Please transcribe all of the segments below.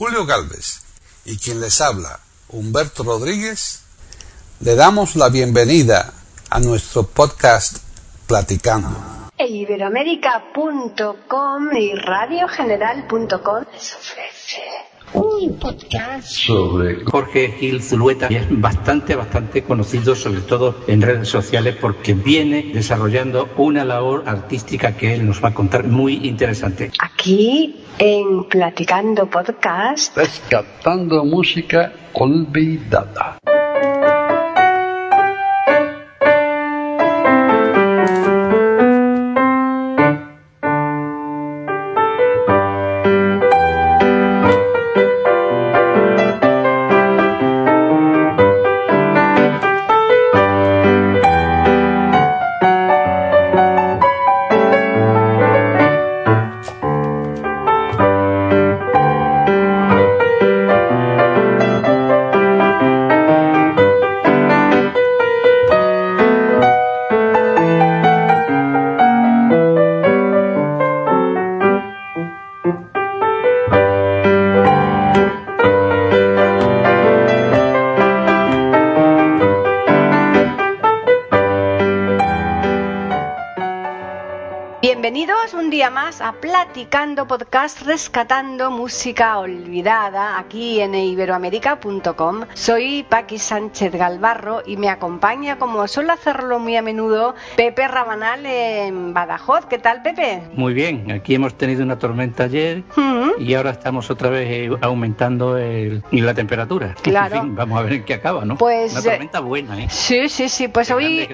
Julio Galvez y quien les habla, Humberto Rodríguez, le damos la bienvenida a nuestro podcast Platicando. E Iberoamérica.com y radiogeneral.com les ofrece un podcast sobre Jorge Gil Zulueta y es bastante, bastante conocido, sobre todo en redes sociales, porque viene desarrollando una labor artística que él nos va a contar muy interesante. aquí en Platicando Podcast. Rescatando música olvidada. A Platicando Podcast Rescatando Música Olvidada aquí en iberoamérica.com. Soy Paqui Sánchez Galvarro y me acompaña, como suelo hacerlo muy a menudo, Pepe Rabanal en Badajoz. ¿Qué tal, Pepe? Muy bien, aquí hemos tenido una tormenta ayer. Y ahora estamos otra vez eh, aumentando el- la temperatura. Claro. En fin, vamos a ver en qué acaba, ¿no? Pues, una eh, tormenta buena, ¿eh? Sí, sí, sí. Pues De hoy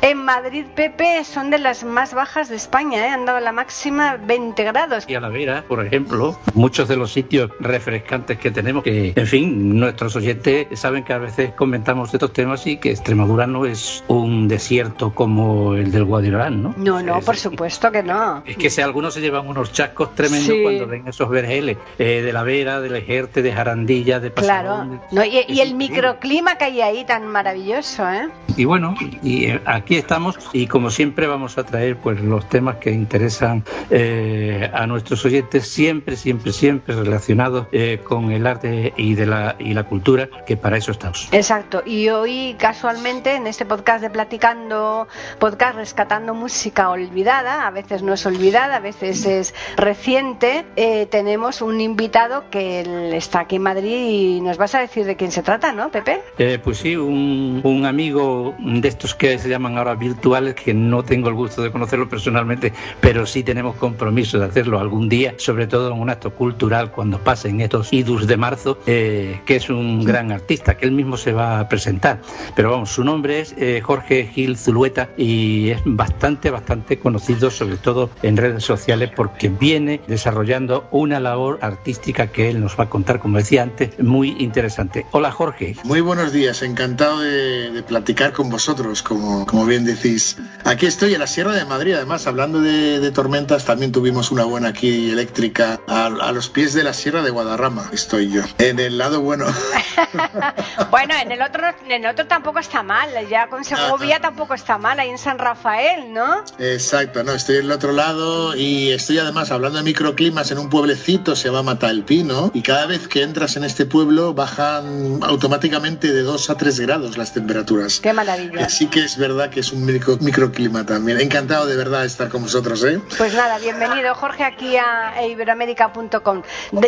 en Madrid, Pepe, son de las más bajas de España, ¿eh? Han dado la máxima 20 grados. Y a la vera, por ejemplo, muchos de los sitios refrescantes que tenemos, que, en fin, nuestros oyentes saben que a veces comentamos estos temas y que Extremadura no es un desierto como el del Guadirán, ¿no? No, no, Es- por supuesto que no. Es que si algunos se llevan unos chascos tremendos Sí. cuando ven esos vergeles eh, de la Vera, del Ejerte, de Jarandilla, de Claro. No, y, el microclima que hay ahí tan maravilloso, ¿eh? Y bueno, y eh, aquí estamos y como siempre vamos a traer pues los temas que interesan eh, a nuestros oyentes, siempre, siempre, siempre relacionados eh, con el arte y de la y la cultura, que para eso estamos. Exacto. Y hoy, casualmente, en este podcast de Platicando, podcast rescatando música olvidada, a veces no es olvidada, a veces es reciente, eh, tenemos un invitado que está aquí en Madrid y nos vas a decir de quién se trata, ¿no, Pepe? Eh, pues sí, un, un amigo de estos que se llaman ahora virtuales, que no tengo el gusto de conocerlo personalmente, pero sí tenemos compromiso de hacerlo algún día, sobre todo en un acto cultural cuando pasen estos idus de marzo, eh, que es un gran artista, que él mismo se va a presentar. Pero vamos, su nombre es eh, Jorge Gil Zulueta y es bastante, bastante conocido, sobre todo en redes sociales, porque viene desarrollando una labor artística que él nos va a contar, como decía antes, muy interesante. Hola Jorge. Muy buenos días, encantado de, de platicar con vosotros, como, como bien decís. Aquí estoy en la Sierra de Madrid, además, hablando de, de tormentas, también tuvimos una buena aquí eléctrica a, a los pies de la Sierra de Guadarrama, estoy yo. En el lado bueno. Bueno, en el otro, en el otro tampoco está mal, ya con Segovia tampoco está mal, ahí en San Rafael, ¿no? Exacto, no, estoy en el otro lado y estoy además hablando de microclimas en un pueblecito, se llama Matalpino, y cada vez que entras en este pueblo bajan automáticamente de 2 a 3 grados las temperaturas. Qué maravilla. Así que es verdad que es un micro- microclima también. Encantado de verdad de estar con vosotros, ¿eh? Pues nada, bienvenido Jorge aquí a iberoamérica.com.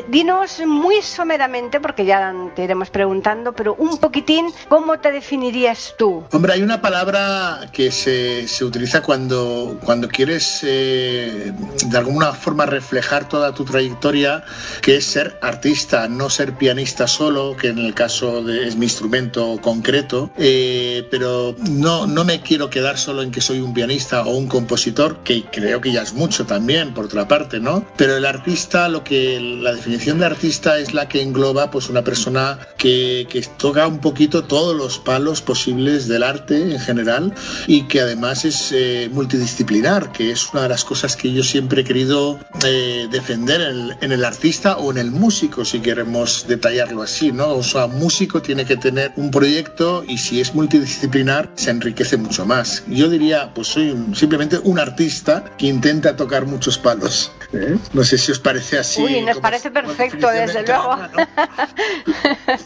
Dinos muy someramente, porque ya te iremos preguntando, pero un poquitín, ¿cómo te definirías tú? Hombre, hay una palabra que se, se utiliza cuando, cuando quieres eh, de alguna forma reflejar toda tu trayectoria, que es ser artista, no ser pianista solo, que en el caso de, es mi instrumento concreto, eh, pero no, no me quiero quedar solo en que soy un pianista o un compositor, que creo que ya es mucho también, por otra parte, ¿no? Pero el artista, lo que la definición de artista es la que engloba pues una persona que, que toca un poquito todos los palos posibles del arte en general y que además es eh, multidisciplinar, que es una de las cosas que yo siempre he querido eh, defender en el, en el artista o en el músico, si queremos detallarlo así, ¿no? O sea, músico tiene que tener un proyecto y si es multidisciplinar se enriquece mucho más. Yo diría, pues soy un- simplemente un artista que intenta tocar muchos palos. ¿eh? No sé si os parece así. Uy, nos parece perfecto, desde luego. ¿no?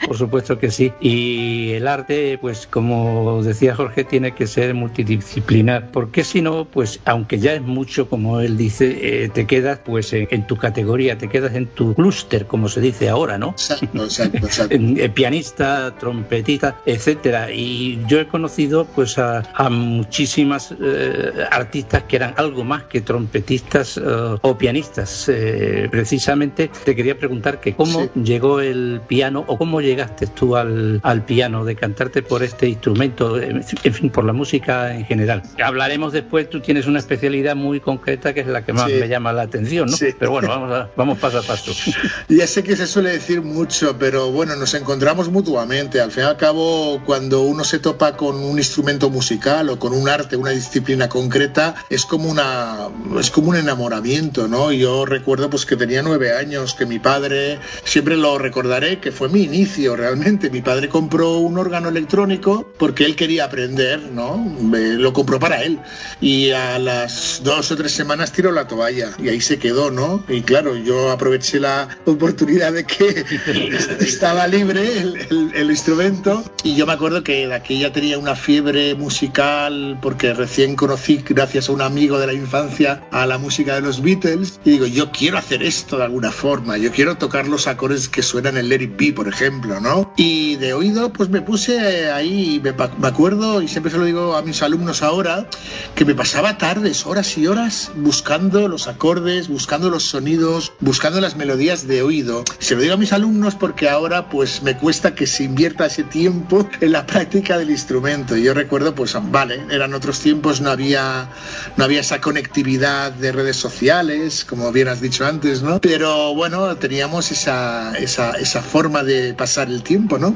Por supuesto que sí. Y el arte, pues como decía Jorge, tiene que ser multidisciplinar, porque si no, pues aunque ya es mucho, como él dice, eh, te quedas pues en, en tu categoría, te quedas en tu clúster, como se dice ahora, ¿no? Exacto, exacto, exacto. Eh, pianista, trompetista, etcétera. Y yo he conocido pues a, a muchísimas eh, artistas que eran algo más que trompetistas eh, o pianistas. Eh, precisamente te quería preguntar que cómo Sí. llegó el piano o cómo llegaste tú al, al piano, de cantarte por este instrumento, en en fin, por la música en general. Hablaremos después, tú tienes una especialidad muy concreta que es la que más Sí. me llama la atención, ¿no? Sí. Pero bueno, vamos, a- vamos paso a paso. Ya sé que se suele decir mucho, pero bueno, nos encontramos mutuamente. Al fin y al cabo, cuando uno se topa con un instrumento musical o con un arte, una disciplina concreta, es como una es como un enamoramiento, ¿no? Yo recuerdo pues que tenía nueve años, que mi padre, siempre lo recordaré, que fue mi inicio realmente. Mi padre compró un órgano electrónico porque él quería aprender, ¿no? Me- lo compró para él. Y a las dos o tres semanas tiró la toalla y ahí se quedó, ¿no? Y claro, yo aproveché la oportunidad de que estaba libre el, el- el instrumento. Y yo me acuerdo que de aquella tenía una fiebre musical porque recién conocí gracias a un amigo de la infancia a la música de los Beatles. Y digo yo quiero hacer esto de alguna forma. Yo quiero tocar los acordes que suenan en Let It Be por ejemplo no y de oído pues me puse ahí me, me acuerdo y siempre se lo digo a mis alumnos ahora que me pasaba tardes horas y horas buscando los acordes buscando los sonidos buscando las melodías de oído se lo digo a mis alumnos porque ahora pues me cuesta que se invierta ese tiempo en la práctica del instrumento. Yo recuerdo pues vale, eran otros tiempos, no había no había esa conectividad de redes sociales, como bien has dicho antes, ¿no? Pero bueno, teníamos esa, esa, esa forma de pasar el tiempo, ¿no?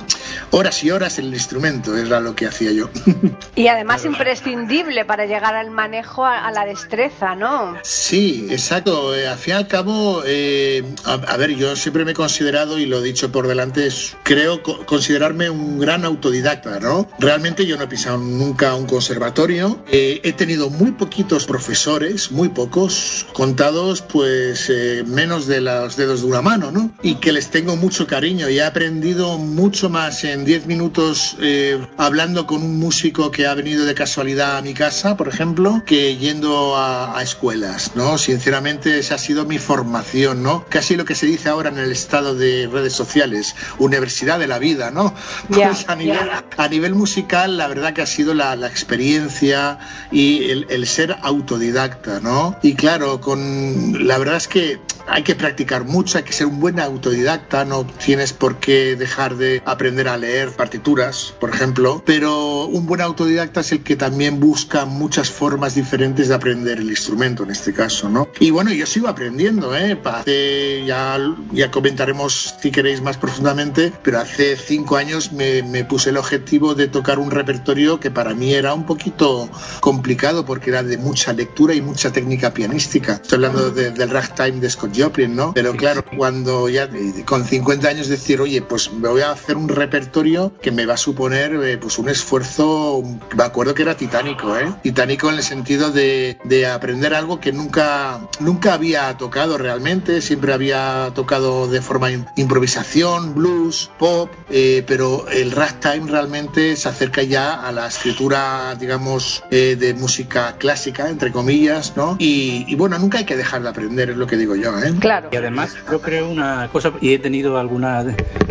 Horas y horas en el instrumento, era lo que hacía yo. Y además imprescindible para llegar al manejo, a, a la destreza, ¿no? Sí, exacto. Eh, al fin y al cabo, eh, a, a ver, yo siempre me he considerado, y lo he dicho por delante, es- creo co- considerarme un gran autodidacta, ¿no? Realmente yo no he pisado nunca un conservatorio. Eh, he tenido muy poquitos profesores, muy pocos, contados pues eh, menos de los dedos de una mano, ¿no? Y que les tengo mucho cariño y he aprendido mucho más en 10 minutos eh, hablando con un músico que ha venido de casualidad a mi casa, por ejemplo, que yendo a, a escuelas, ¿no? Sinceramente esa ha sido mi formación, ¿no? Casi lo que se dice ahora en el estado de redes sociales, universidad de la vida, ¿no? Pues a nivel, ya. a nivel musical, la verdad que ha sido la, la experiencia y el, el ser autodidacta, ¿no? Y claro, con la verdad es que hay que practicar mucho, hay que ser un buen autodidacta, no tienes por qué dejar de aprender a leer partituras, por ejemplo, pero un buen autodidacta es el que también busca muchas formas diferentes de aprender el instrumento en este caso, ¿no? Y bueno, yo sigo aprendiendo, ¿eh? Hace, ya, ya comentaremos si queréis más profundamente, pero hace cinco años me, me puse el objetivo de tocar un repertorio que para mí era un poquito complicado porque era de mucha lectura y mucha técnica pianística. Estoy hablando de- del ragtime de Scott Joplin, ¿no? Pero claro, cuando ya eh, con 50 años decir, oye, pues me voy a hacer un repertorio que me va a suponer eh, pues un esfuerzo, me acuerdo que era titánico, ¿eh? Titánico en el sentido de, de aprender algo que nunca, nunca había tocado realmente, siempre había tocado de forma im- improvisación, blues, pop, eh, pero el ragtime realmente se acerca ya a la escritura, digamos, eh, de música clásica, entre comillas, ¿no? Y, y bueno, nunca hay que dejar de aprender, es lo que digo yo, ¿eh? Claro. Y además yo creo una cosa, y he tenido alguna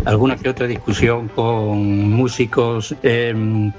alguna que otra discusión con músicos eh,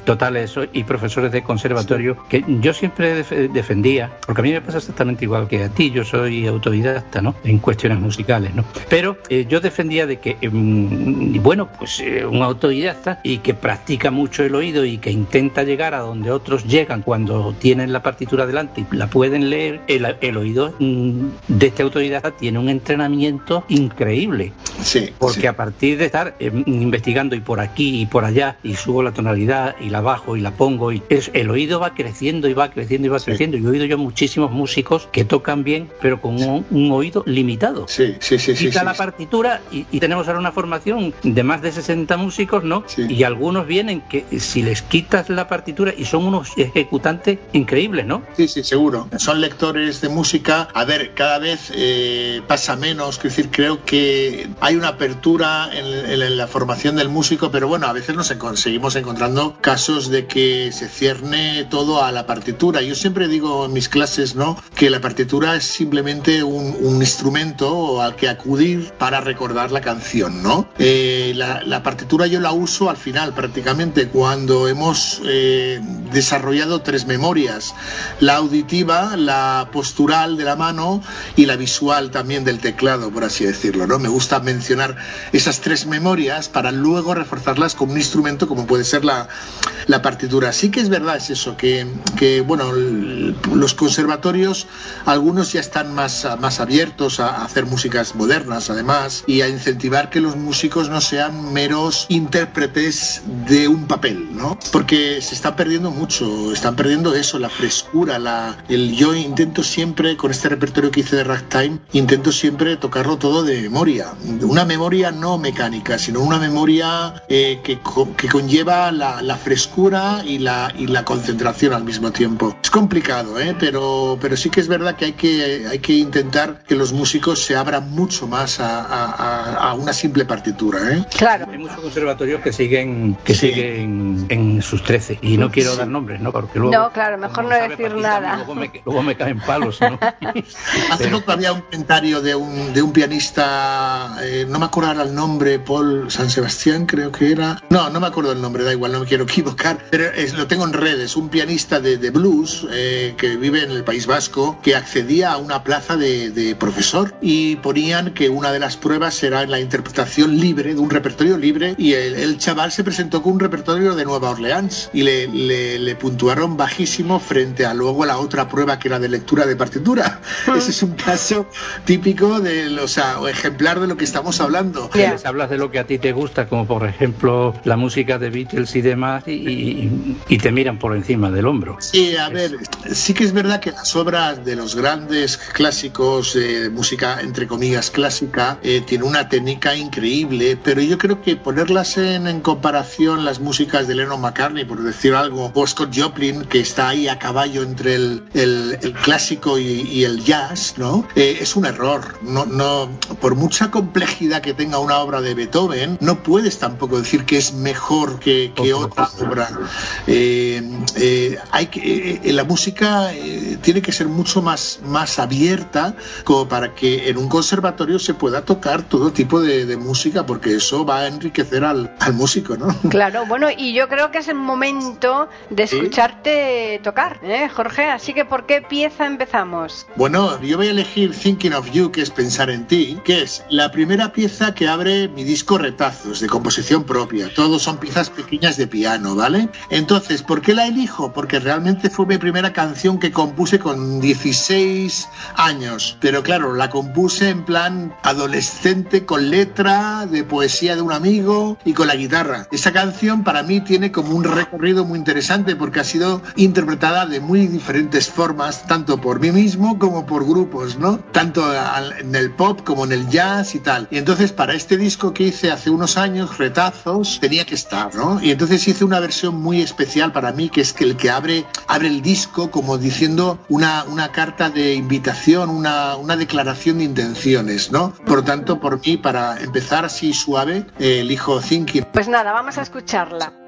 totales y profesores de conservatorio, que yo siempre def- defendía, porque a mí me pasa exactamente igual que a ti, yo soy autodidacta, ¿no? En cuestiones musicales, ¿no? Pero eh, yo defendía de que, mm, bueno, pues eh, un autodidacta y que practica mucho el oído y que intenta llegar a donde otros llegan cuando tienen la partitura delante y la pueden leer, el, el oído mm, de este autodidacta tiene un entrenamiento increíble. Sí. Porque sí. a partir de empezar eh, investigando y por aquí y por allá y subo la tonalidad y la bajo y la pongo y es, el oído va creciendo y va creciendo y va creciendo. Y he oído yo muchísimos músicos que tocan bien pero con un, un oído limitado. Sí, sí, sí. Quita sí, la sí. partitura y, y tenemos ahora una formación de más de 60 músicos, ¿no? Sí. Y algunos vienen que si les quitas la partitura y son unos ejecutantes increíbles, ¿no? Sí, sí, seguro. Son lectores de música. A ver, cada vez eh, pasa menos. Es decir, creo que hay una apertura en, en- en la formación del músico, pero bueno, a veces nos seguimos encontrando casos de que se cierne todo a la partitura. Yo siempre digo en mis clases, ¿no? Que la partitura es simplemente un, un instrumento al que acudir para recordar la canción, ¿no? Eh, la, la partitura yo la uso al final prácticamente cuando hemos eh, desarrollado tres memorias, la auditiva, la postural de la mano y la visual también del teclado, por así decirlo, ¿no? Me gusta mencionar esas tres memorias para luego reforzarlas con un instrumento como puede ser la, la partitura. Sí que es verdad es eso, que, que, bueno, los conservatorios, algunos ya están más, más abiertos a hacer músicas modernas, además, y a incentivar que los músicos no sean meros intérpretes de un papel, ¿no? Porque se está perdiendo mucho, están perdiendo eso, la frescura, la, el yo intento siempre, con este repertorio que hice de ragtime, intento siempre tocarlo todo de memoria. Una memoria no mecánica, sino una memoria eh, que, que conlleva la, la frescura y la, y la concentración al mismo tiempo. Es complicado, ¿eh? pero, pero sí que es verdad que hay que, hay que intentar que los músicos se abran mucho más a, a- a- a una simple partitura. ¿eh? Claro. Hay muchos conservatorios que siguen que Sí. siguen en sus 13 y no quiero Sí. dar nombres, ¿no? Porque luego No, claro, mejor no decir Paquita, nada. Luego me, luego me caen palos, ¿no? Hace poco había un comentario de un, de un pianista, eh, no me acuerdo ahora el nombre, Paul San Sebastián creo que era. No, no me acuerdo el nombre, da igual, no me quiero equivocar, pero es- lo tengo en redes, un pianista de, de blues eh, que vive en el País Vasco, que accedía a una plaza de, de profesor y ponían que una de las pruebas era la interpretación libre, de un repertorio libre, y el, el chaval se presentó con un repertorio de Nueva Orleans y le, le- le puntuaron bajísimo frente a luego la otra prueba que era de lectura de partitura. Ese es un caso típico de, o sea, ejemplar de lo que estamos hablando. Ya. les hablas de lo que a ti te gusta, como por ejemplo la música de Beatles y demás, y, y- y te miran por encima del hombro. Sí, a ver, sí que es verdad que las obras de los grandes clásicos de música, entre comillas, clásica, eh, tienen una técnica increíble, pero yo creo que ponerlas en, en comparación las músicas de Lennon McCartney, por decir algo, o Scott Joplin, que está ahí a caballo entre el, el- el clásico y, y el jazz, ¿no? Eh, es un error. No, no, por mucha complejidad que tenga una obra de Beethoven, no puedes tampoco decir que es mejor que, que otra obra. Eh, eh, hay que, eh, la música eh, tiene que ser mucho más, más abierta como para que en un conservatorio se pueda tocar todo tipo de, de música, porque eso va a enriquecer al, al músico, ¿no? Claro, bueno, y yo creo que es el momento de Sí. escucharte tocar, ¿eh, Jorge? Así que, ¿por qué pieza empezamos? Bueno, yo voy a elegir Thinking of You, que es Pensar en ti, que es la primera pieza que abre mi disco Retazos, de composición propia. Todos son piezas pequeñas de piano, ¿vale? Entonces, ¿por qué la elijo? Porque realmente fue mi primera canción que compuse con 16 años. Pero claro, la compuse en plan adolescente, con letra, de poesía de un amigo y con la guitarra. Esa canción para mí tiene como un recorrido muy interesante porque ha sido interpretada de muy diferentes formas, tanto por mí mismo como por grupos, ¿no? Tanto en el pop como en el jazz y tal. Y entonces para este disco que hice hace unos años, Retazos, tenía que estar, ¿no? Y entonces hice una versión muy especial para mí, que es que el que abre, abre el disco como diciendo una, una carta de invitación, una, una declaración de intenciones, ¿no? Por tanto, por mí, para empezar así suave, eh, elijo Thinking. Pues nada, vamos a escucharla.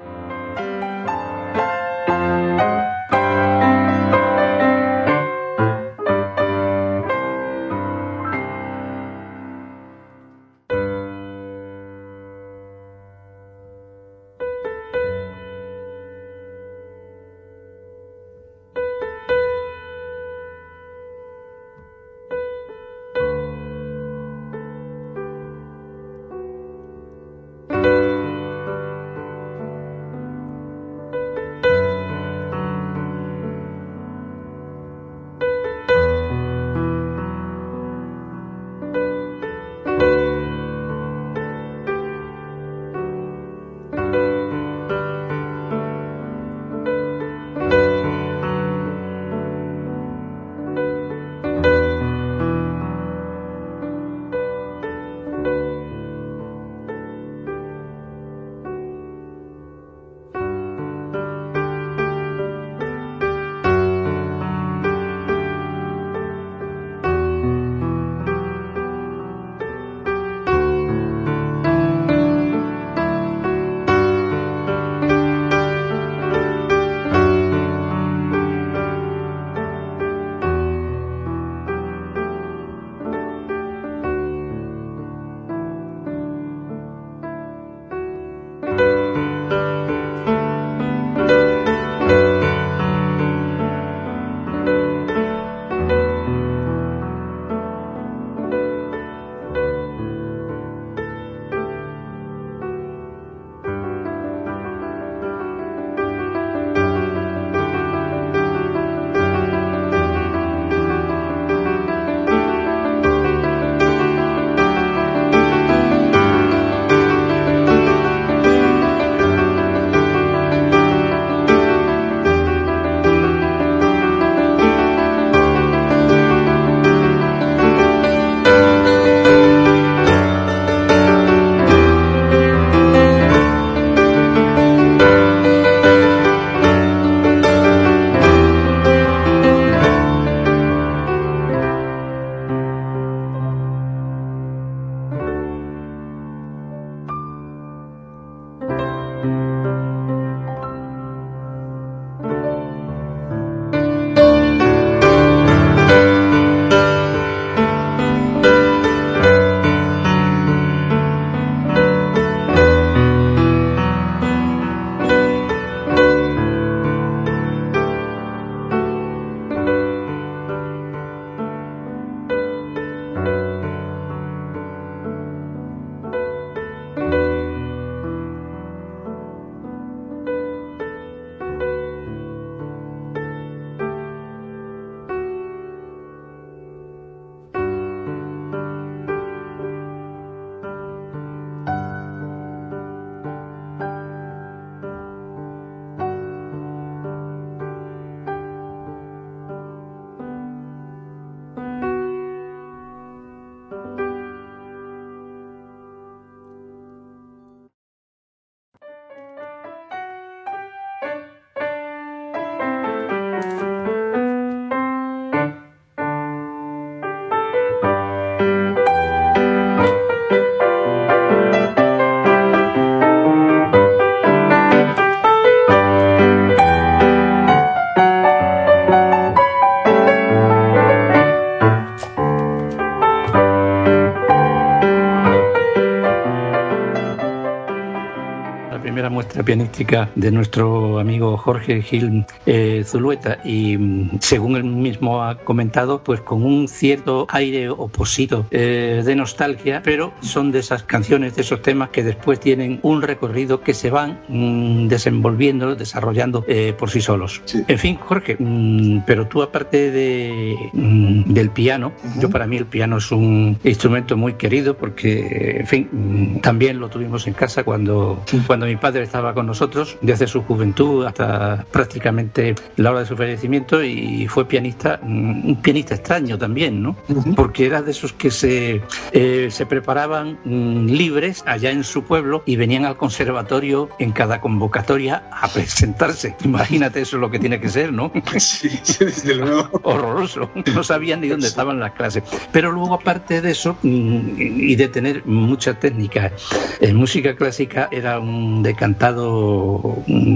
Pianística de nuestro amigo Jorge Gil eh, Zulueta. Y mm, según él mismo ha comentado, pues con un cierto aire oposito eh, de nostalgia, pero son de esas canciones, de esos temas que después tienen un recorrido que se van mm, desenvolviendo, desarrollando eh, por sí solos. En fin, Jorge, mm, pero tú aparte de, del piano, yo para mí el piano es un instrumento muy querido porque, en fin, también lo tuvimos en casa cuando, cuando mi padre estaba con nosotros, desde su juventud hasta prácticamente la hora de su fallecimiento y fue pianista, mm, un pianista extraño también, ¿no? Porque era de esos que se, eh, se preparaban mm, libres allá en su pueblo y venían al conservatorio en cada convocatoria a presentarse. Imagínate eso lo que tiene que ser, ¿no? Sí, desde luego. Horroroso. No sabían ni dónde estaban las clases. Pero luego, aparte de eso, mm, y de tener mucha técnica en música clásica, era un decantado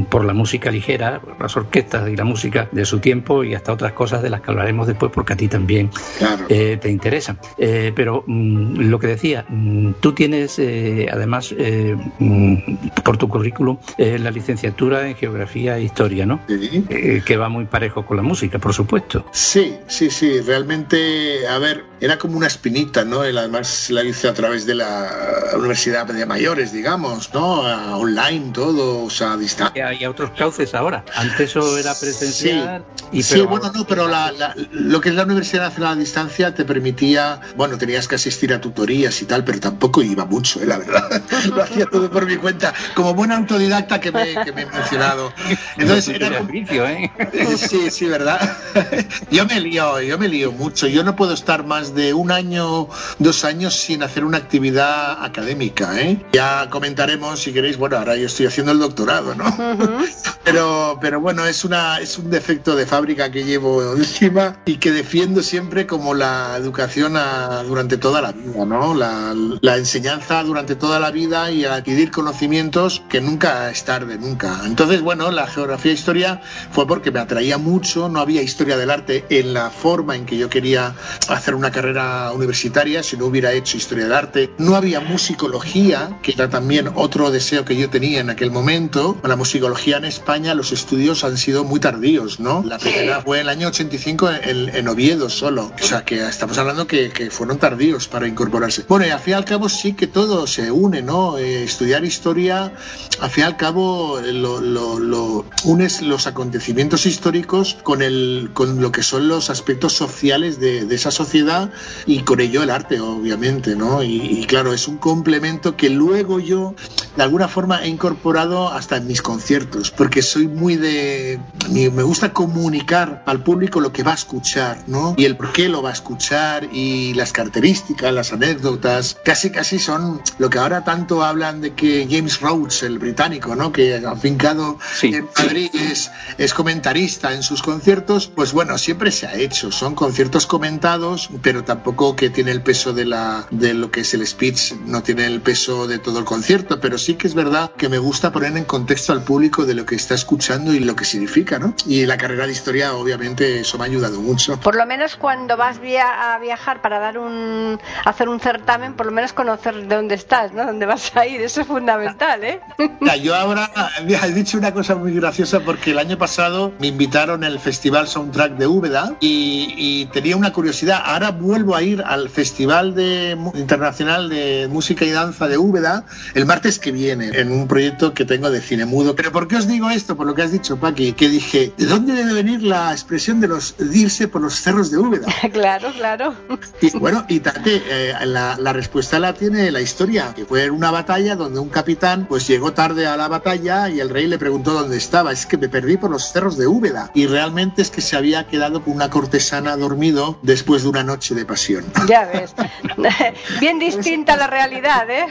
por la música ligera, las orquestas y la música de su tiempo y hasta otras cosas de las que hablaremos después porque a ti también eh, te interesa. Eh, pero mm, lo que decía, mm, tú tienes eh, además por tu currículum la licenciatura en geografía e historia, ¿no? Sí. que va muy parejo con la música, por supuesto. Sí, sí, sí. Realmente, a ver, era como una espinita, ¿no? además la hice a través de la Universidad de Mayores, digamos, ¿no? Online, todo, a distancia. Hay otros cauces ahora. Antes eso era presencial. Sí, y sí bueno, no, pero lo que es la Universidad Nacional a Distancia te permitía, bueno, tenías que asistir a tutorías y tal, pero tampoco iba mucho, ¿eh? la verdad. lo hacía todo por mi cuenta, como buen autodidacta que me, que me he mencionado. Entonces, era. ¿eh? Sí, sí, ¿verdad? yo me lío, yo me lío mucho. Yo no puedo estar más de un año, dos años sin hacer una actividad académica, ¿eh? Ya comentaremos, si queréis, bueno, ahora yo estoy haciendo el doctorado, ¿no? pero, pero bueno, es, una, es un defecto de fábrica que llevo encima y que defiendo siempre como la educación durante toda la vida, ¿no? La, la enseñanza durante toda la vida y adquirir conocimientos que nunca es tarde, nunca. Entonces, bueno, la geografía e historia fue porque me atraía mucho, no había historia del arte en la forma en que yo quería hacer una carrera universitaria, si no hubiera hecho historia del arte. No había musicología, que era también otro deseo que yo tenía en aquel momento. La musicología en España, los estudios han sido muy tardíos, ¿no? La primera fue en el año 85 en, en Oviedo solo. O sea, que estamos hablando que, que, fueron tardíos para incorporarse. Bueno, y al fin y al cabo sí que todo se une, ¿no? Eh, estudiar historia, al fin y al cabo lo, lo, lo, unes los acontecimientos históricos con, el, con lo que son los aspectos sociales de, de esa sociedad y con ello el arte, obviamente, ¿no? Y, y, claro, es un complemento que luego yo de alguna forma he incorporado hasta en mis conciertos, porque soy muy de... me gusta comunicar al público lo que va a escuchar, ¿no? Y el por qué lo va a escuchar y las características, las anécdotas, casi casi son lo que ahora tanto hablan de que James Rhodes, el británico, ¿no? Que afincado sí, en Madrid sí. es, es comentarista en sus conciertos, pues bueno, siempre se ha hecho, son conciertos comentados, pero tampoco que tiene el peso de, la, de lo que es el speech, no tiene el peso de todo el concierto, pero sí que es verdad que me gusta poner en contexto al público de lo que está escuchando y lo que significa, ¿no? Y la carrera de historia, obviamente, eso me ha ayudado mucho. Por lo menos cuando vas via a viajar para dar un hacer un certamen, por lo menos conocer de dónde estás, ¿no? Dónde vas a ir, eso es fundamental, ¿eh? Ya, yo ahora he dicho una cosa muy graciosa porque el año pasado me invitaron al Festival Soundtrack de Úbeda y, y tenía una curiosidad. Ahora vuelvo a ir al Festival de, Internacional de Música y Danza de Úbeda el martes que viene en un proyecto que tengo de cine mudo. Pero ¿por qué os digo esto? Por lo que has dicho, Paqui, que dije, ¿de dónde debe venir la expresión de los de irse por los cerros de Úbeda? claro, claro. Y bueno, y tate, eh, la, la, respuesta la tiene la historia, que fue en una batalla donde un capitán pues llegó tarde a la batalla y el rey le preguntó dónde estaba. Es que me perdí por los cerros de Úbeda. Y realmente es que se había quedado con una cortesana dormido después de una noche de pasión. Ya ves. Bien distinta la realidad, ¿eh?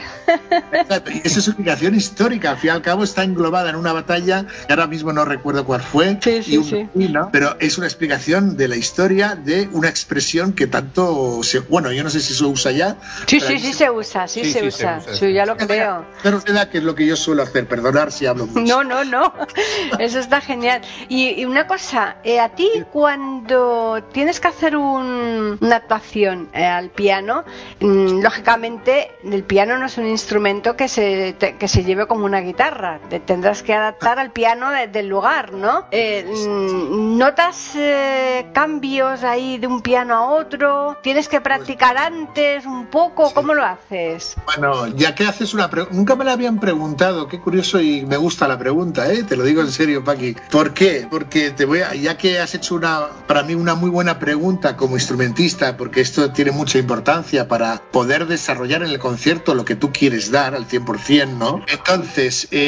Esa es su explicación histórica. Al fin y al cabo está englobada en una batalla que ahora mismo no recuerdo cuál fue. Sí, sí, un, sí. ¿no? Pero es una explicación de la historia de una expresión que tanto se, bueno, yo no sé si se usa ya. Sí, sí, sí se usa, sí, se, usa. se, usa. Sí, ya lo creo. Pero que es lo que yo suelo hacer, perdonar si hablo mucho. No, no, no. Eso está genial. Y, y una cosa, eh, a ti cuando tienes que hacer un, una actuación eh, al piano, mmm, lógicamente el piano no es un instrumento que se, te, que se lleve como una guitarra, te tendrás que adaptar al piano de- del lugar, ¿no? Eh, mm, ¿Notas eh, cambios ahí de un piano a otro? ¿Tienes que practicar antes un poco? ¿Cómo lo haces? Bueno, ya que haces una pregunta, nunca me la habían preguntado, qué curioso y me gusta la pregunta, ¿eh? te lo digo en serio, Paqui. ¿Por qué? Porque te voy a, ya que has hecho una, para mí una muy buena pregunta como instrumentista, porque esto tiene mucha importancia para poder desarrollar en el concierto lo que tú quieres dar al 100%, ¿no? Entonces, eh,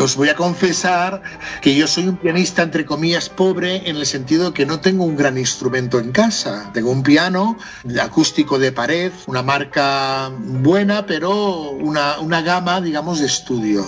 os voy a confesar que yo soy un pianista, entre comillas, pobre, en el sentido que no tengo un gran instrumento en casa. Tengo un piano acústico de pared, una marca buena, pero una, una gama, digamos, de estudio.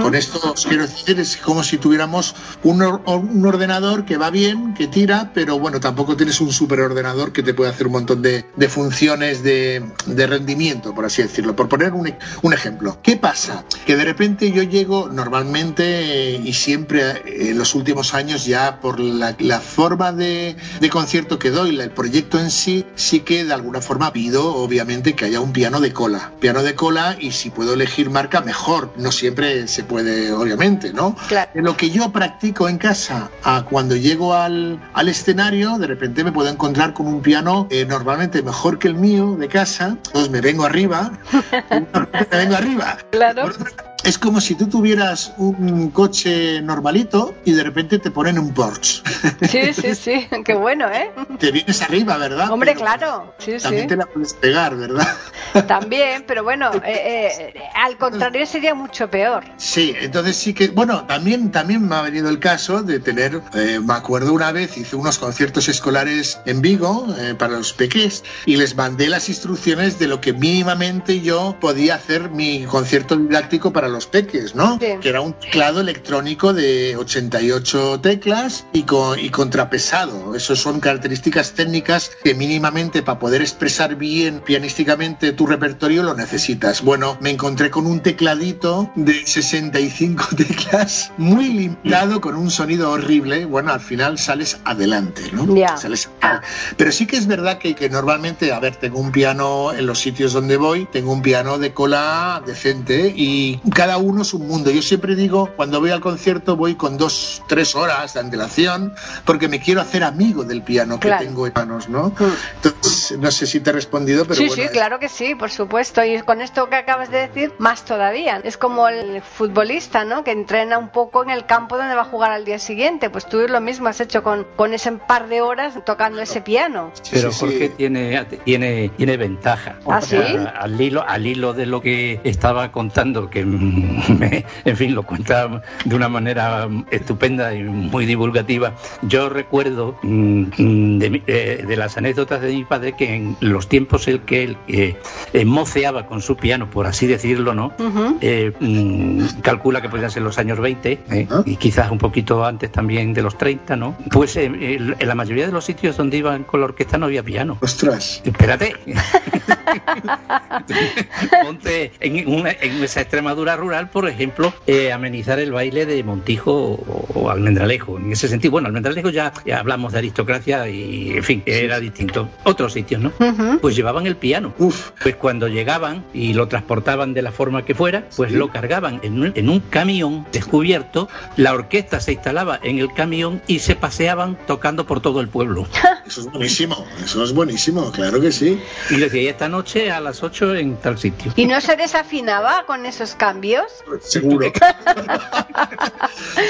Con esto os quiero decir, es como si tuviéramos un, or- un ordenador que va bien, que tira, pero bueno, tampoco tienes un superordenador que te puede hacer un montón de, de funciones de, de rendimiento, por así decirlo. Por poner un, un ejemplo. ¿Qué pasa? Que de repente yo llego normalmente eh, y siempre eh, en los últimos años ya por la, la forma de, de concierto que doy, la- el proyecto en sí, sí que de alguna forma pido obviamente que haya un piano de cola. Piano de cola y si puedo elegir marca mejor. No siempre se puede, obviamente, ¿no? Claro. Lo que yo practico en casa a cuando llego al, al escenario, de repente me puedo encontrar con un piano eh, normalmente mejor que el mío de casa, entonces me vengo arriba, me vengo arriba. Claro. Por otra- Es como si tú tuvieras un coche normalito y de repente te ponen un Porsche. Sí, sí, sí, qué bueno, ¿eh? te vienes arriba, ¿verdad? Hombre, Pero claro, sí, También sí. te la puedes pegar, ¿verdad? También, pero bueno, eh, eh, al contrario sería mucho peor. Sí, entonces sí que, bueno, también, también me ha venido el caso de tener, eh, me acuerdo una vez, hice unos conciertos escolares en Vigo eh, para los peques y les mandé las instrucciones de lo que mínimamente yo podía hacer mi concierto didáctico para los peques, ¿no? Sí. Que era un teclado electrónico de 88 teclas y, con, y contrapesado. Esas son características técnicas que mínimamente para poder expresar bien pianísticamente tu repertorio lo necesitas. Bueno, me encontré con un tecladito de 65 teclas muy limitado con un sonido horrible. Bueno, al final sales adelante, ¿no? Ya. Sales pero sí que es verdad que, que normalmente, a ver, tengo un piano en los sitios donde voy, tengo un piano de cola decente y cada uno es un mundo. Yo siempre digo, cuando voy al concierto voy con dos, tres horas de antelación porque me quiero hacer amigo del piano que Claro. tengo en manos, ¿no? Mm. Entonces, no sé si te he respondido, pero sí, bueno. sí, claro que sí, por supuesto. Y con esto que acabas de decir, más todavía. Es como el futbolista, ¿no? Que entrena un poco en el campo donde va a jugar al día siguiente. Pues tú lo mismo has hecho con, con ese par de horas tocando ese piano. Pero sí, Jorge sí. tiene, tiene, tiene ventaja. ¿Ah, sí? A- Al hilo, al hilo de lo que estaba contando, que en fin, lo cuenta de una manera estupenda y muy divulgativa. Yo recuerdo mm, de, mi- eh, de las anécdotas de mi padre que en los tiempos en que él eh, eh, moceaba con su piano, por así decirlo, ¿no? Ujú. Eh, mm, calcula que podrían ser los años 20 ¿eh? ¿Ah? y quizás un poquito antes también de los 30, ¿no? Pues eh, en la mayoría de los sitios donde iban con la orquesta no había piano. Ostras. Espérate. Ponte en, una- en esa Extremadura rural, por ejemplo, eh, amenizar el baile de Montijo o, o Almendralejo. En ese sentido, bueno, Almendralejo ya, ya hablamos de aristocracia y, en fin, era distinto. Otros sitios, ¿no? Ujú. Pues llevaban el piano. Uf. Pues cuando llegaban y lo transportaban de la forma que fuera, pues Sí. lo cargaban en un, en un camión descubierto, la orquesta se instalaba en el camión y se paseaban tocando por todo el pueblo. Eso es buenísimo. Eso es buenísimo, claro que sí. Y decía, "Y esta noche a las 8 en tal sitio. ¿Y no se desafinaba con esos cambios? Seguro.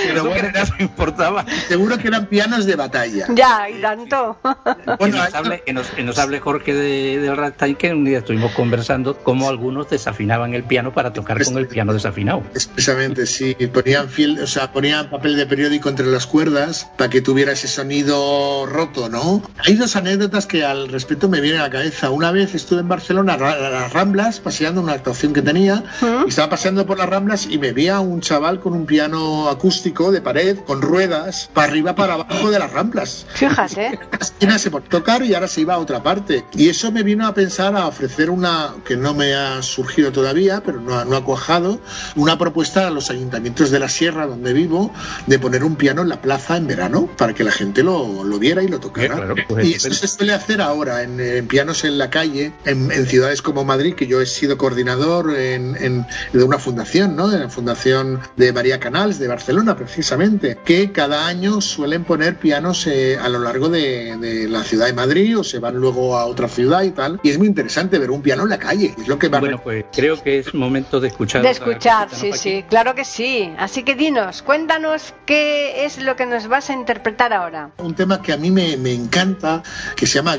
Pero bueno. no importaba. Seguro que eran pianos de batalla. Ya, y tanto. Que Bueno, nos, hable, que, nos, que nos hable Jorge de, del ragtime, que un día estuvimos conversando cómo algunos desafinaban el piano para tocar con el piano desafinado. Expresamente, sí. Ponían, fiel, o sea, ponían papel de periódico entre las cuerdas para que tuviera ese sonido roto, ¿no? Hay dos anécdotas que al respecto me vienen a la cabeza. Una vez estuve en Barcelona, a las Ramblas, paseando una actuación que tenía, ¿Mm? y estaba paseando por las Ramblas y me veía un chaval con un piano acústico de pared, con ruedas, para arriba, para abajo de las Ramblas. Fíjate. la esquina se por tocar y ahora se iba a otra parte. Y eso me vino a pensar a ofrecer una, que no me ha surgido todavía, pero no ha, no ha cuajado, una propuesta a los ayuntamientos de la sierra donde vivo de poner un piano en la plaza en verano para que la gente lo, lo viera y lo tocara. Eh, claro, pues, y eso se suele hacer ahora en, en pianos en la calle, en, en ciudades como Madrid, que yo he sido coordinador en, en- de una fundación fundación, ¿no? De la fundación de María Canals de Barcelona, precisamente, que cada año suelen poner pianos eh, a lo largo de, de, la ciudad de Madrid o se van luego a otra ciudad y tal. Y es muy interesante ver un piano en la calle. Es lo que va bueno, pues creo que es momento de escuchar. De escuchar, sí, sí, claro que sí. Así que dinos, cuéntanos qué es lo que nos vas a interpretar ahora. Un tema que a mí me, me encanta, que se llama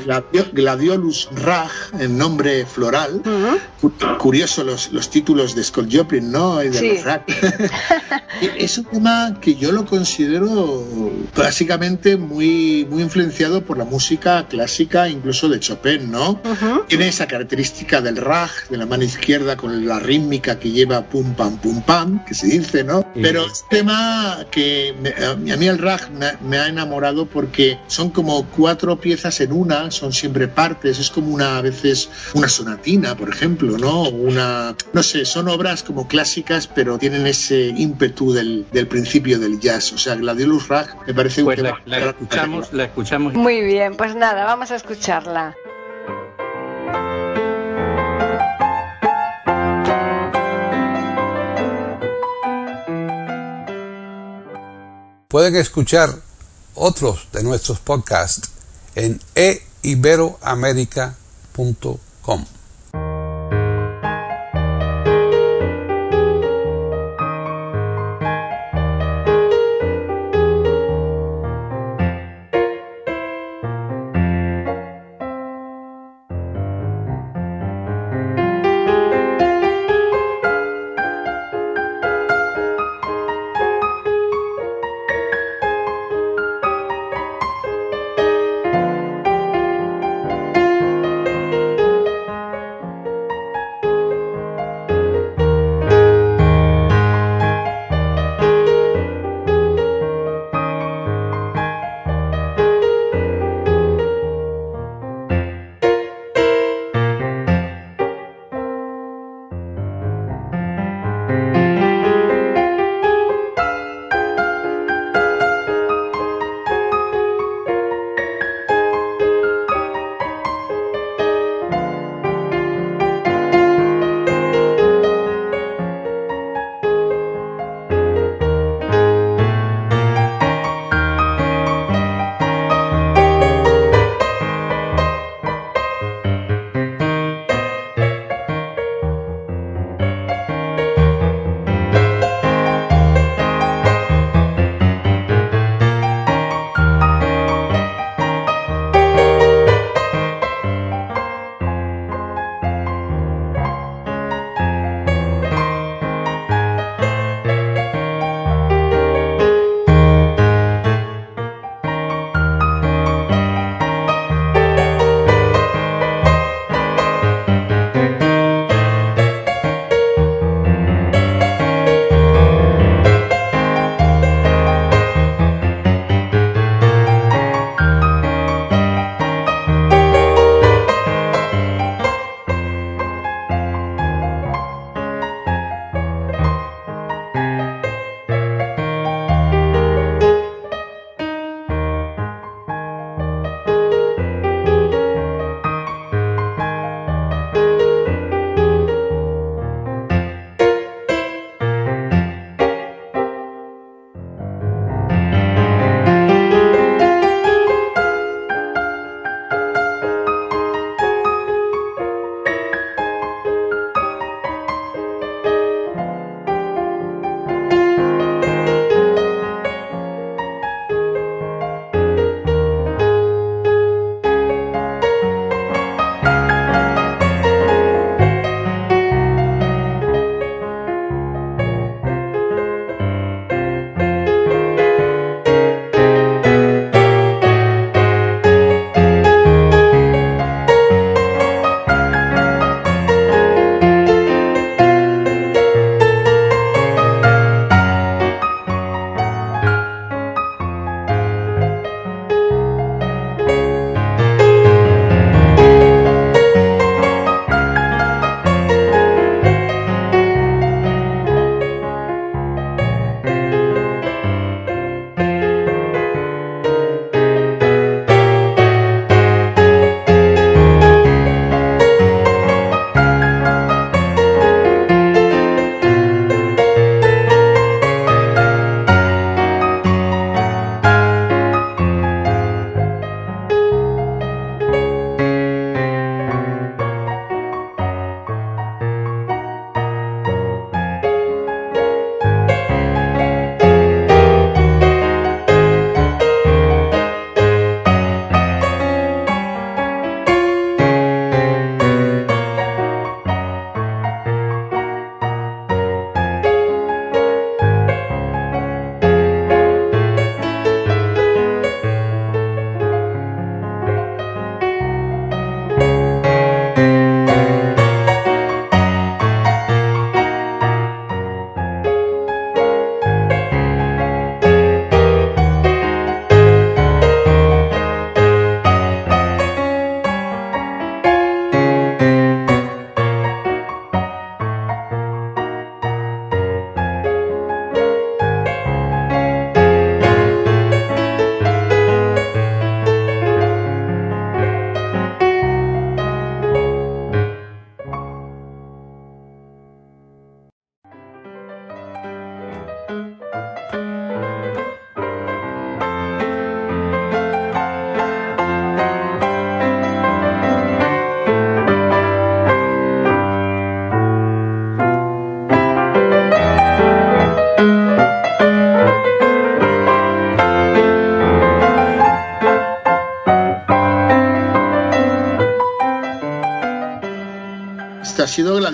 Gladiolus Rag, en nombre floral. Uh -huh. Curioso los, los, títulos de Scott Joplin, ¿no? Y de Sí. Rag. es un tema que yo lo considero básicamente muy, muy influenciado por la música clásica, incluso de Chopin, ¿no? Uh -huh. Tiene esa característica del rag, de la mano izquierda con la rítmica que lleva pum pam pum pam, que se dice, ¿no? Sí. Pero es un tema que me, a mí el rag me, me, ha enamorado porque son como cuatro piezas en una, son siempre partes, es como una a veces una sonatina, por ejemplo, ¿no? Una, no sé, son obras como clásicas, pero tienen ese ímpetu del, del principio del jazz. O sea, Gladiolus Rag me parece pues un la, tema. La escuchamos, la escuchamos. Muy bien, pues nada, vamos a escucharla. Pueden escuchar otros de nuestros podcasts en eiberoamerica.com.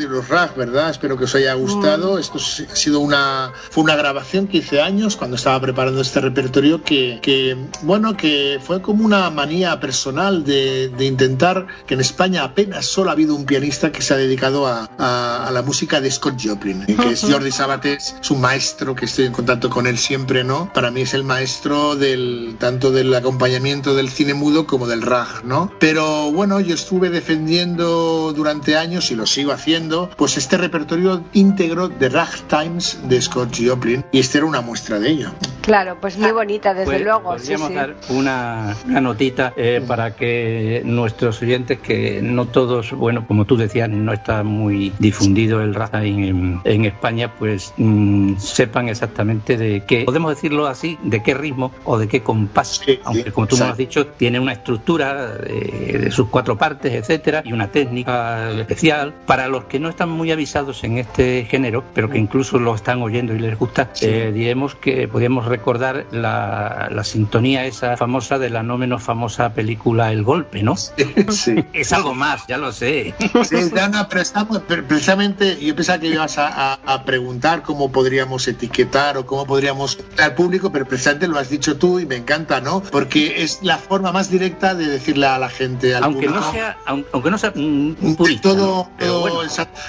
de los Rag, ¿verdad? Espero que os haya gustado. Esto ha sido una, fue una grabación que hice años cuando estaba preparando este repertorio que, que bueno, que fue como una manía personal de, de, intentar que en España apenas solo ha habido un pianista que se ha dedicado a, a, a la música de Scott Joplin, que es Jordi Sabates, es un maestro que estoy en contacto con él siempre, ¿no? Para mí es el maestro del tanto del acompañamiento del cine mudo como del rag, ¿no? Pero bueno, yo estuve defendiendo durante años y lo sigo haciendo, pues este repertorio íntegro de ragtimes de Scott Joplin y esta era una muestra de ello. Claro, pues muy bonita, desde Pues, luego. Sí, Podríamos sí. dar una, una notita eh, para que nuestros oyentes, que no todos, bueno, como tú decías, no está muy difundido el raza en, en España, pues mm, sepan exactamente de qué, podemos decirlo así, de qué ritmo o de qué compás, Sí, sí, aunque como tú me has dicho, tiene una estructura de, de sus cuatro partes, etcétera, y una técnica especial. Para los que no están muy avisados en este género, pero que incluso lo están oyendo y les gusta, Sí. eh, diremos que podríamos recordar la, la sintonía esa famosa de la no menos famosa película El Golpe, ¿no? Sí. Es algo más, ya lo sé. Sí, no, pero estamos, precisamente yo pensaba que ibas a, a- a preguntar cómo podríamos etiquetar o cómo podríamos al público, pero precisamente lo has dicho tú y me encanta, ¿no? Porque es la forma más directa de decirle a la gente, al Aunque público, no sea, aun- aunque no sea mm, de purista, todo, ¿no? Pero todo bueno.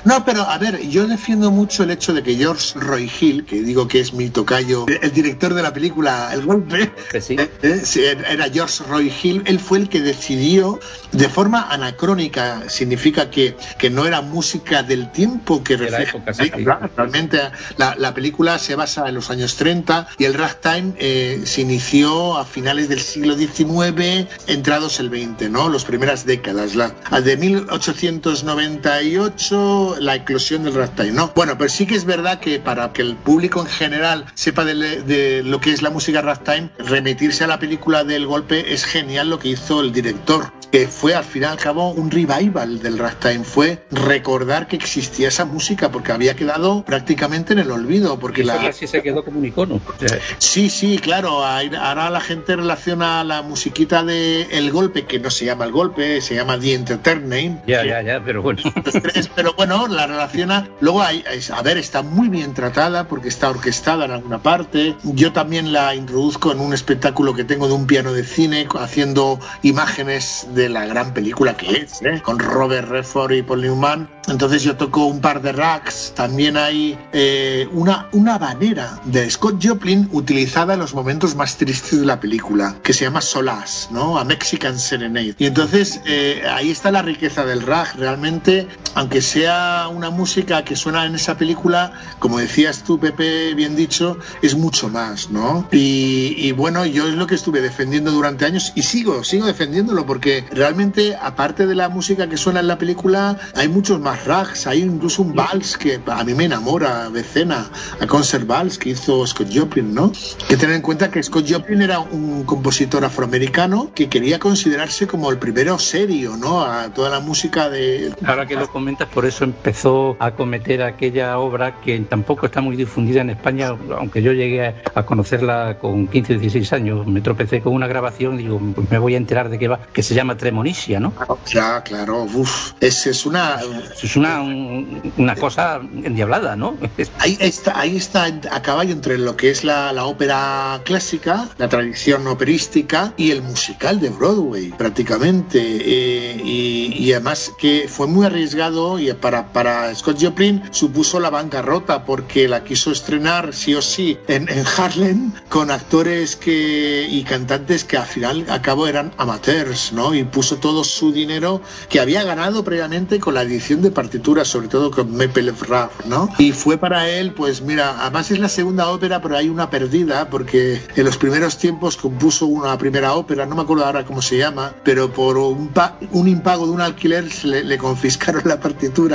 No, pero a ver, yo defiendo mucho el hecho de que George Roy Hill, que digo que es mi tocayo, el director de la película El Golpe, que sí. eh, eh, era George Roy Hill, él fue el que decidió de forma anacrónica, significa que, que no era música del tiempo que refleja. Claro, Realmente la, la película se basa en los años 30 y el ragtime eh, se inició a finales del siglo XIX, entrados el 20, ¿no? Las primeras décadas, la, de 1898, la eclosión del ragtime, ¿no? Bueno, pero sí que es verdad que para que el público en general sepa de, de lo que es la música ragtime, remitirse a la película del golpe es genial lo que hizo el director, que fue al fin y al cabo un revival del ragtime, fue recordar que existía esa música porque había quedado prácticamente en el olvido, porque la, sí se quedó como un icono. Sí, sí, claro. Ahora la gente relaciona la musiquita de El Golpe, que no se llama El Golpe, se llama The Entertainment. ya, ya, ya, pero bueno. Bueno, la relaciona. Luego, hay, a ver, está muy bien tratada porque está orquestada en alguna parte. Yo también la introduzco en un espectáculo que tengo de un piano de cine, haciendo imágenes de la gran película que es, ¿eh? con Robert Redford y Paul Newman. Entonces yo toco un par de racks. También hay eh, una, una habanera de Scott Joplin utilizada en los momentos más tristes de la película, que se llama Solas, ¿no? A Mexican Serenade. Y entonces eh, ahí está la riqueza del rag. Realmente, aunque sea una música que suena en esa película, como decías tú, Pepe, bien dicho, es mucho más, ¿no? Y, y bueno, yo es lo que estuve defendiendo durante años y sigo, sigo defendiéndolo porque realmente, aparte de la música que suena en la película, hay muchos más rags. Hay incluso un vals que a mí me enamora, Becena, a Concert Vals que hizo Scott Joplin, ¿no? Que tener en cuenta que Scott Joplin era un compositor afroamericano que quería considerarse como el primero serio, ¿no? A toda la música de... Ahora que lo comentas, por eso empezó a cometer aquella obra que tampoco está muy difundida en España, aunque yo llegué a- conocerla con 15 o 16 años. Me tropecé con una grabación y digo, pues me voy a enterar de qué va, que se llama Tremonisia, ¿no? Ya, claro, uf, es, es una... Es una, un- una cosa endiablada, ¿no? Ahí está, ahí está a caballo entre lo que es la, la ópera clásica, la tradición operística y el musical de Broadway, prácticamente. Eh, y, y además que fue muy arriesgado y para, para Scott Joplin supuso la bancarrota porque la quiso estrenar sí o sí en, en Harlem con actores que, y cantantes que al final a cabo eran amateurs, ¿no? Y puso todo su dinero que había ganado previamente con la edición de partituras, sobre todo con Maple Rap, ¿no? Y fue para él, pues mira, además es la segunda ópera, pero hay una perdida, porque en los primeros tiempos compuso una primera ópera, no me acuerdo ahora cómo se llama, pero por un, un impago de un alquiler le, le confiscaron la partitura.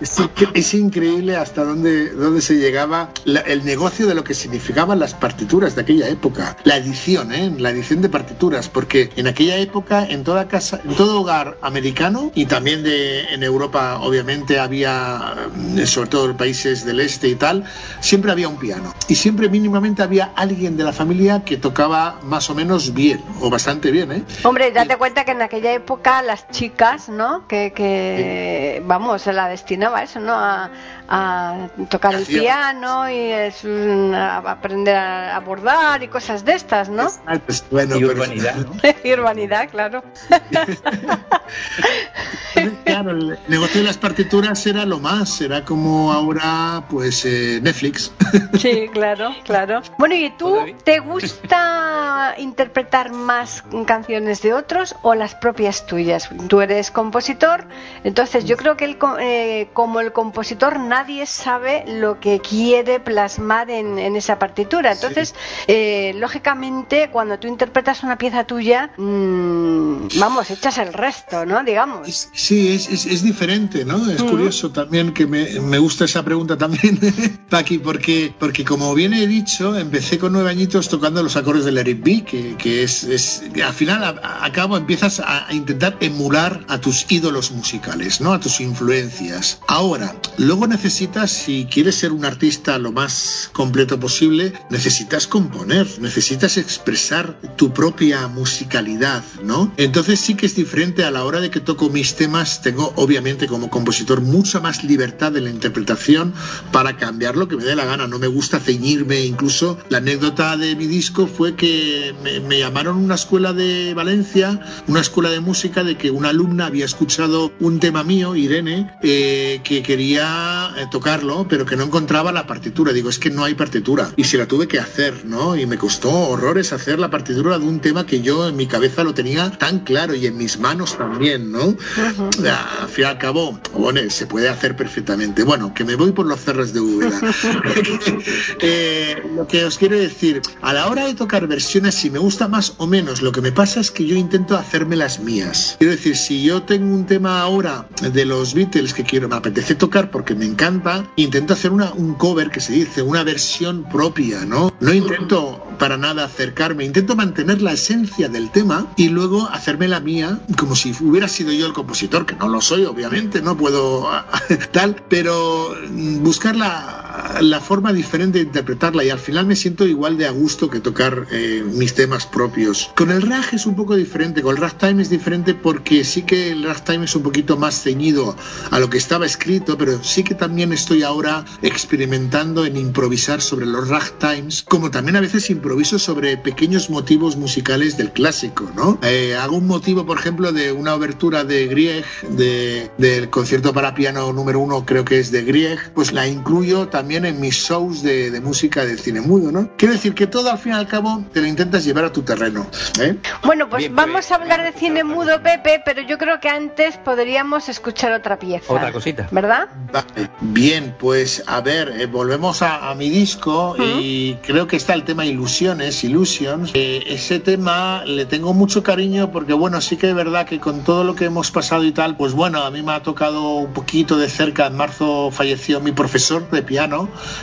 Es, incre- es increíble hasta dónde, dónde se llegaba la- el negocio de lo que significaban las partituras de aquella época, la edición, ¿eh? la edición de partituras, porque en aquella época en toda casa, en todo hogar americano y también de, en Europa obviamente había, eh, sobre todo en países del este y tal, siempre había un piano y siempre mínimamente había alguien de la familia que tocaba más o menos bien o bastante bien. ¿eh? Hombre, date cuenta que en aquella época las chicas, ¿no? Que, que vamos, se la destinaba a eso, ¿no? A, a tocar el piano y es, a aprender a bordar y cosas de estas, ¿no? Pues, bueno, y urbanidad, ¿no? y urbanidad, claro. Claro, el negocio de las partituras era lo más, era como ahora, pues, eh, Netflix. Sí, claro, claro. Bueno, ¿y tú te gusta interpretar más canciones de otros o las propias tuyas? Tú eres compositor, entonces yo creo que el co- eh, como el compositor nadie sabe lo que quiere plasmar en, en esa partitura. Entonces, eh, lógicamente, cuando tú interpretas una pieza tuya, mm, vamos, echas el resto, ¿no? Digamos. Es- Sí, es, es, es diferente, ¿no? Es curioso también que me, me gusta esa pregunta también, Paqui, porque, porque como bien he dicho, empecé con nueve añitos tocando los acordes del Eric B, que, que es, es- al final, a, a cabo, empiezas a, a intentar emular a tus ídolos musicales, ¿no? A tus influencias. Ahora, luego necesitas, si quieres ser un artista lo más completo posible, necesitas componer, necesitas expresar tu propia musicalidad, ¿no? Entonces sí que es diferente a la hora de que toco mis temas, tengo obviamente como compositor mucha más libertad en la interpretación para cambiar lo que me dé la gana, no me gusta ceñirme, incluso la anécdota de mi disco fue que me, me llamaron una escuela de Valencia, una escuela de música, de que una alumna había escuchado un tema mío, Irene, eh, que quería eh, tocarlo, pero que no encontraba la partitura. Digo, es que no hay partitura. Y se la tuve que hacer, ¿no? Y me costó horrores hacer la partitura de un tema que yo en mi cabeza lo tenía tan claro y en mis manos también, ¿no? Ah, Al fin y al cabo, bueno, se puede hacer perfectamente. Bueno, que me voy por los cerros de Úbeda. Eh, lo que os quiero decir, a la hora de tocar versiones, si me gusta más o menos, lo que me pasa es que yo intento hacerme las mías. Quiero decir, si yo tengo un tema ahora de los Beatles que quiero, me apetece tocar porque me encanta, intento hacer un cover que se dice, una versión propia, ¿no? No intento para nada acercarme, intento mantener la esencia del tema y luego hacerme la mía como si hubiera sido yo el compositor, que no lo soy, obviamente, no puedo tal, pero mm, buscar la, la forma diferente de interpretarla y al final me siento igual de a gusto que tocar eh, mis temas propios. Con el rag es un poco diferente, con el ragtime es diferente porque sí que el ragtime es un poquito más ceñido a lo que estaba escrito, pero sí que también estoy ahora experimentando en improvisar sobre los ragtimes, como también a veces improviso sobre pequeños motivos musicales del clásico, ¿no? Eh, hago un motivo, por ejemplo, de una obertura de Grieg, de, del concierto para piano número uno, creo que es de Grieg, pues la incluyo también en mis shows de, de música del cine mudo, ¿no? Quiero decir que todo al fin y al cabo te lo intentas llevar a tu terreno, ¿eh? Bueno, pues Bien, vamos pues- a hablar de cine mudo, Pepe, pero yo creo que antes podríamos escuchar otra pieza. Otra cosita. ¿Verdad? Vale. Bien, pues a ver, eh, volvemos a, a mi disco y creo que está el tema Ilusiones, Illusions. Eh, ese tema le tengo mucho cariño porque bueno, sí que es verdad que con todo lo que hemos pasado y tal, pues bueno, a mí me ha tocado un poquito de cerca. En marzo falleció mi profesor de piano,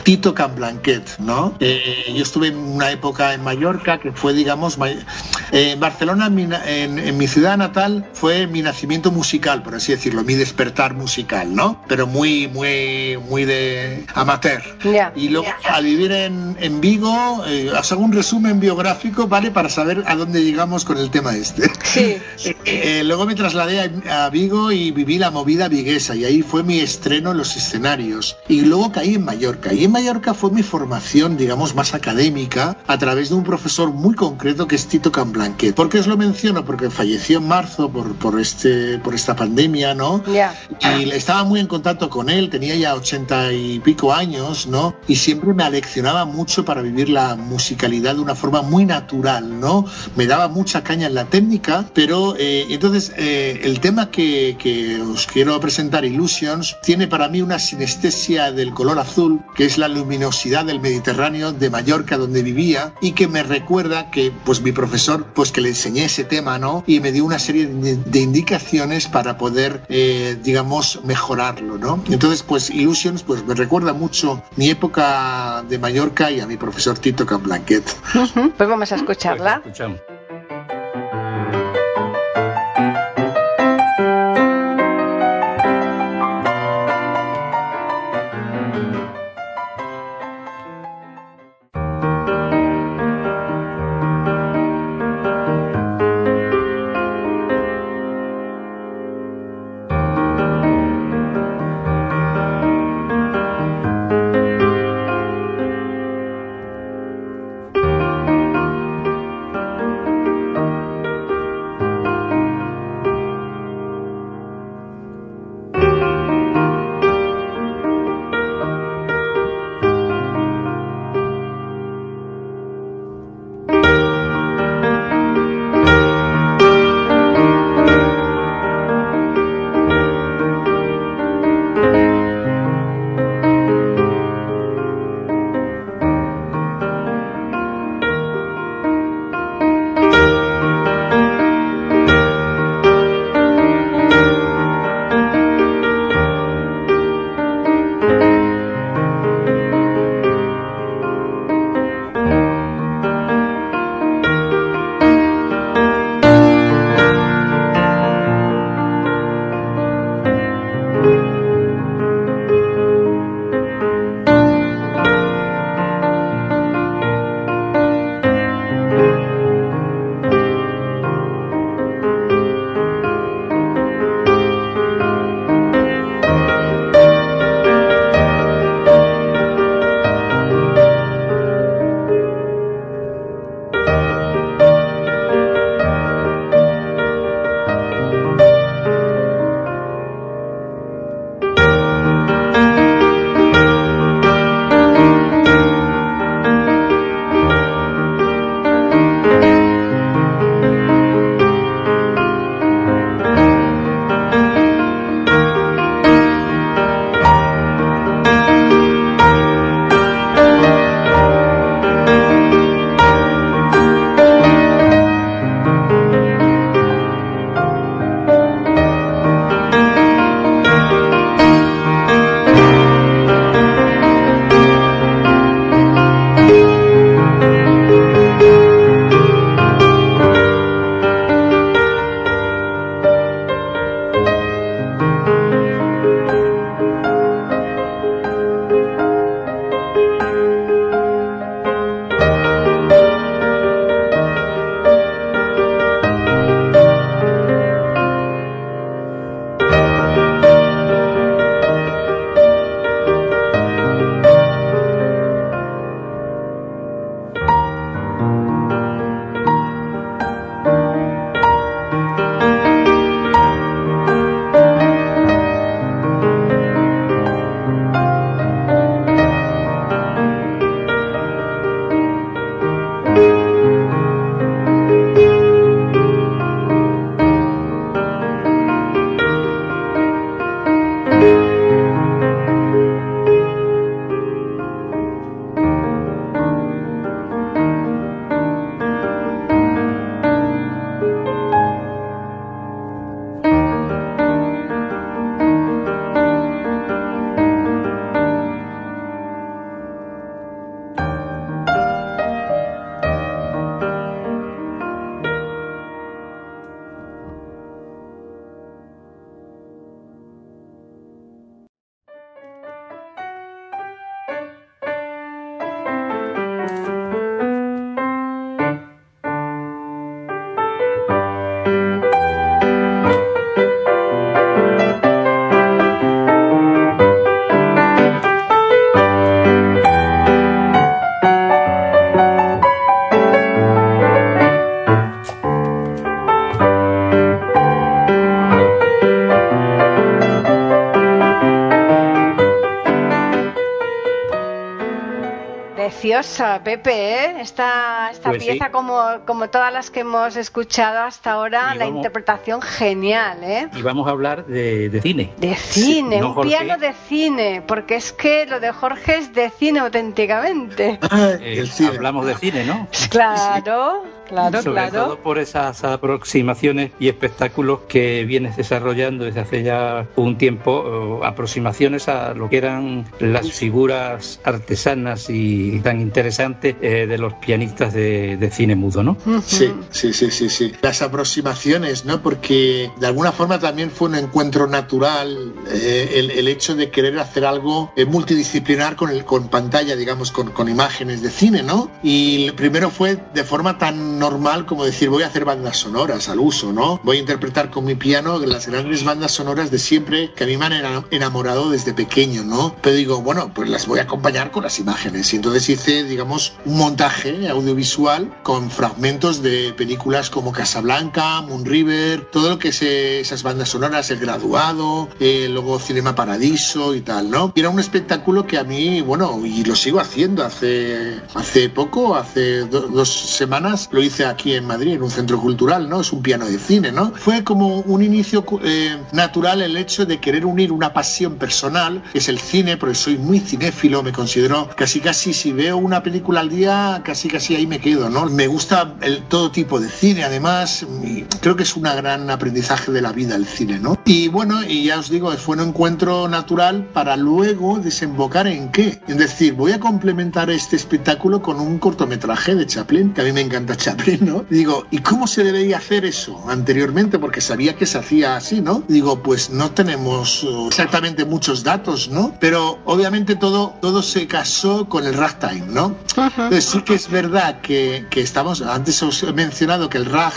Tito Camblanquet, ¿no? Eh, yo estuve en una época en Mallorca que fue, digamos, eh, en Barcelona, en mi, en- en mi ciudad natal, fue mi nacimiento musical, por así decirlo, mi despertar musical, ¿no? Pero muy, muy, muy de amateur. Ya. Y luego, al vivir en, en Vigo, eh, os hago un resumen biográfico, ¿vale? Para saber a dónde llegamos con el tema este. Sí. Eh, eh, luego me trasladé a, a Vigo y viví la movida viguesa y ahí fue mi estreno en los escenarios. Y luego caí en Mallorca. Y en Mallorca fue mi formación, digamos, más académica a través de un profesor muy concreto que es Tito Camblanquet. ¿Por qué os lo menciono? Porque falleció en marzo por, por, este, por esta pandemia, ¿no? Ya. y estaba muy en contacto con él, tenía ya ochenta y pico años, ¿no? Y siempre me aleccionaba mucho para vivir la musicalidad de una forma muy natural, ¿no? Me daba mucha caña en la técnica, pero eh, entonces eh, el tema que, que os quiero presentar, Illusions, tiene para mí una sinestesia del color azul que es la luminosidad del Mediterráneo de Mallorca donde vivía y que me recuerda que pues mi profesor pues que le enseñé ese tema, ¿no? Y me dio una serie de, indicaciones para poder, eh, digamos, mejorarlo, ¿no? Entonces, pues Illusions pues me recuerda mucho mi época de Mallorca y a mi profesor Tito Camblanquet. Pues vamos a escucharla. Pues escuchamos. Pepe, ¿eh? Esta, esta Pues pieza, sí. como, como todas las que hemos escuchado hasta ahora, Y la vamos- interpretación genial, ¿eh? Y vamos a hablar de, de cine. De cine, ¿no, un Jorge? piano de cine, porque es que lo de Jorge es de cine auténticamente. Ah, Eh, el cine. hablamos de cine, ¿no? Claro, claro, Sobre claro. todo por esas aproximaciones y espectáculos que vienes desarrollando desde hace ya un tiempo, aproximaciones a lo que eran las figuras artesanas y tan interesantes eh, de los pianistas de, de cine mudo, ¿no? Sí, sí, sí, sí, sí. Las aproximaciones, ¿no? Porque de alguna forma también fue un encuentro natural eh, el, el hecho de querer hacer algo eh, multidisciplinar con, el, con pantalla, digamos, con, con imágenes de cine, ¿no? Y el primero fue de forma tan normal como decir, voy a hacer bandas sonoras al uso, ¿no? Voy a interpretar con mi piano las grandes bandas sonoras de siempre que a mí me han ena- enamorado desde pequeño, ¿no? Pero digo, bueno, pues las voy a acompañar con las imágenes. Y entonces hice, digamos, un montaje audiovisual con fragmentos de películas como Casablanca, Moon River, todo lo que es eh, esas bandas sonoras, El Graduado, eh, luego Cinema Paradiso y tal, ¿no? Era un espectáculo que a mí, bueno, y lo sigo haciendo hace, hace poco, hace do- dos semanas, lo hice aquí en Madrid, en un centro cultural, ¿no? Es un piano de cine, ¿no? Fue como un inicio eh, natural el hecho de querer unir una pasión personal, que es el cine, porque soy muy cinéfilo, me considero casi casi si veo una película al día, casi casi ahí me quedo, ¿no? Me gusta el, todo tipo de cine, además, y creo que es un gran aprendizaje de la vida el cine, ¿no? Y bueno, y ya os digo, fue un encuentro natural para luego desembocar en qué. Es decir, voy a complementar este espectáculo con un cortometraje de Chaplin, que a mí me encanta Chaplin, ¿no? Digo, ¿y cómo se debería hacer eso anteriormente? Porque sabía que se hacía así, ¿no? Digo, pues no tenemos eh, exactamente muchos datos, ¿no? Pero obviamente todo, todo se casó con el ragtime, ¿no? Entonces sí que es verdad que, que estamos, antes os he mencionado que el rag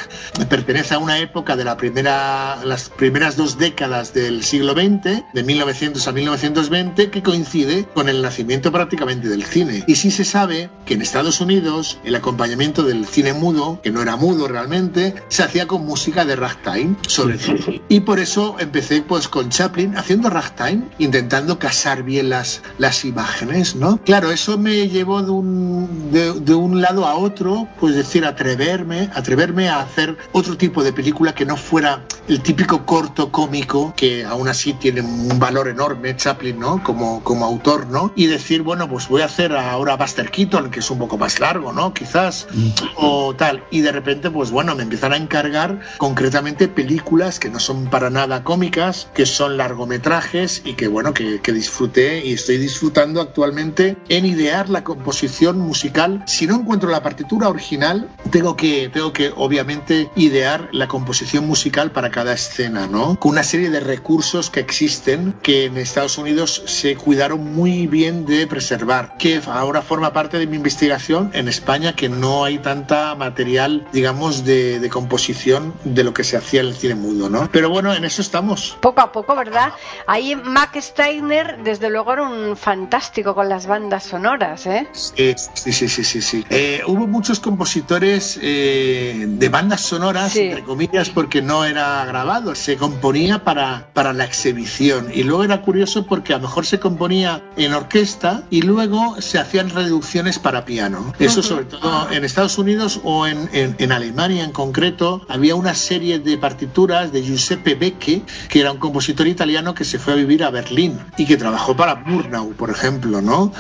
pertenece a una época de la primera, las primeras dos décadas del siglo XX, de 1900 a 1920, que coincide con el nacimiento prácticamente del cine. Y sí se sabe que en Estados Unidos el acompañamiento del cine mudo, que no era mudo realmente, se hacía con música de ragtime, sobre todo. Y por eso empecé pues con Chaplin haciendo ragtime, intentando casar bien las, las imágenes, ¿no? Claro, eso me llevó de un, de, de un lado a otro, pues decir, atreverme, atreverme a hacer otro tipo de película que no fuera el típico corto cómico, que aún así tiene un valor enorme, Chaplin, ¿no? Como, como autor, ¿no? Y decir, bueno, pues voy a hacer ahora Buster Keaton, que es un poco más largo, ¿no? Quizás, o tal. Y de repente, pues bueno, me empiezan a encargar concretamente películas que no son para nada cómicas, que son largometrajes y que, bueno, que, que disfruté y estoy disfrutando actualmente en idear la composición musical. Si no encuentro la partitura original, tengo que, tengo que obviamente idear la composición musical para cada escena, ¿no? Con una serie de recursos que existen que en Estados Unidos se cuidaron muy bien de preservar, que ahora forma parte de mi investigación en España, que no hay tanta material, digamos, de, de composición de lo que se hacía en el cine mudo, ¿no? Pero bueno, en eso estamos. Poco a poco, ¿verdad? Ahí Mac Steiner, desde luego, era un fantástico con las bandas sonoras, ¿eh? Sí, sí, sí, sí, sí. Eh, hubo muchos compositores eh, de bandas sonoras, Sí. entre comillas, porque no era grabado, se componía para, para la exhibición. Y luego era curioso porque a lo mejor se componía en orquesta y luego se hacían reducciones para piano. Eso sobre todo en Estados Unidos o en, en- en Alemania en concreto, había una serie de partituras de Giuseppe Becchi, que era un compositor italiano que se fue a vivir a Berlín y que trabajó para Murnau, por ejemplo, ¿no?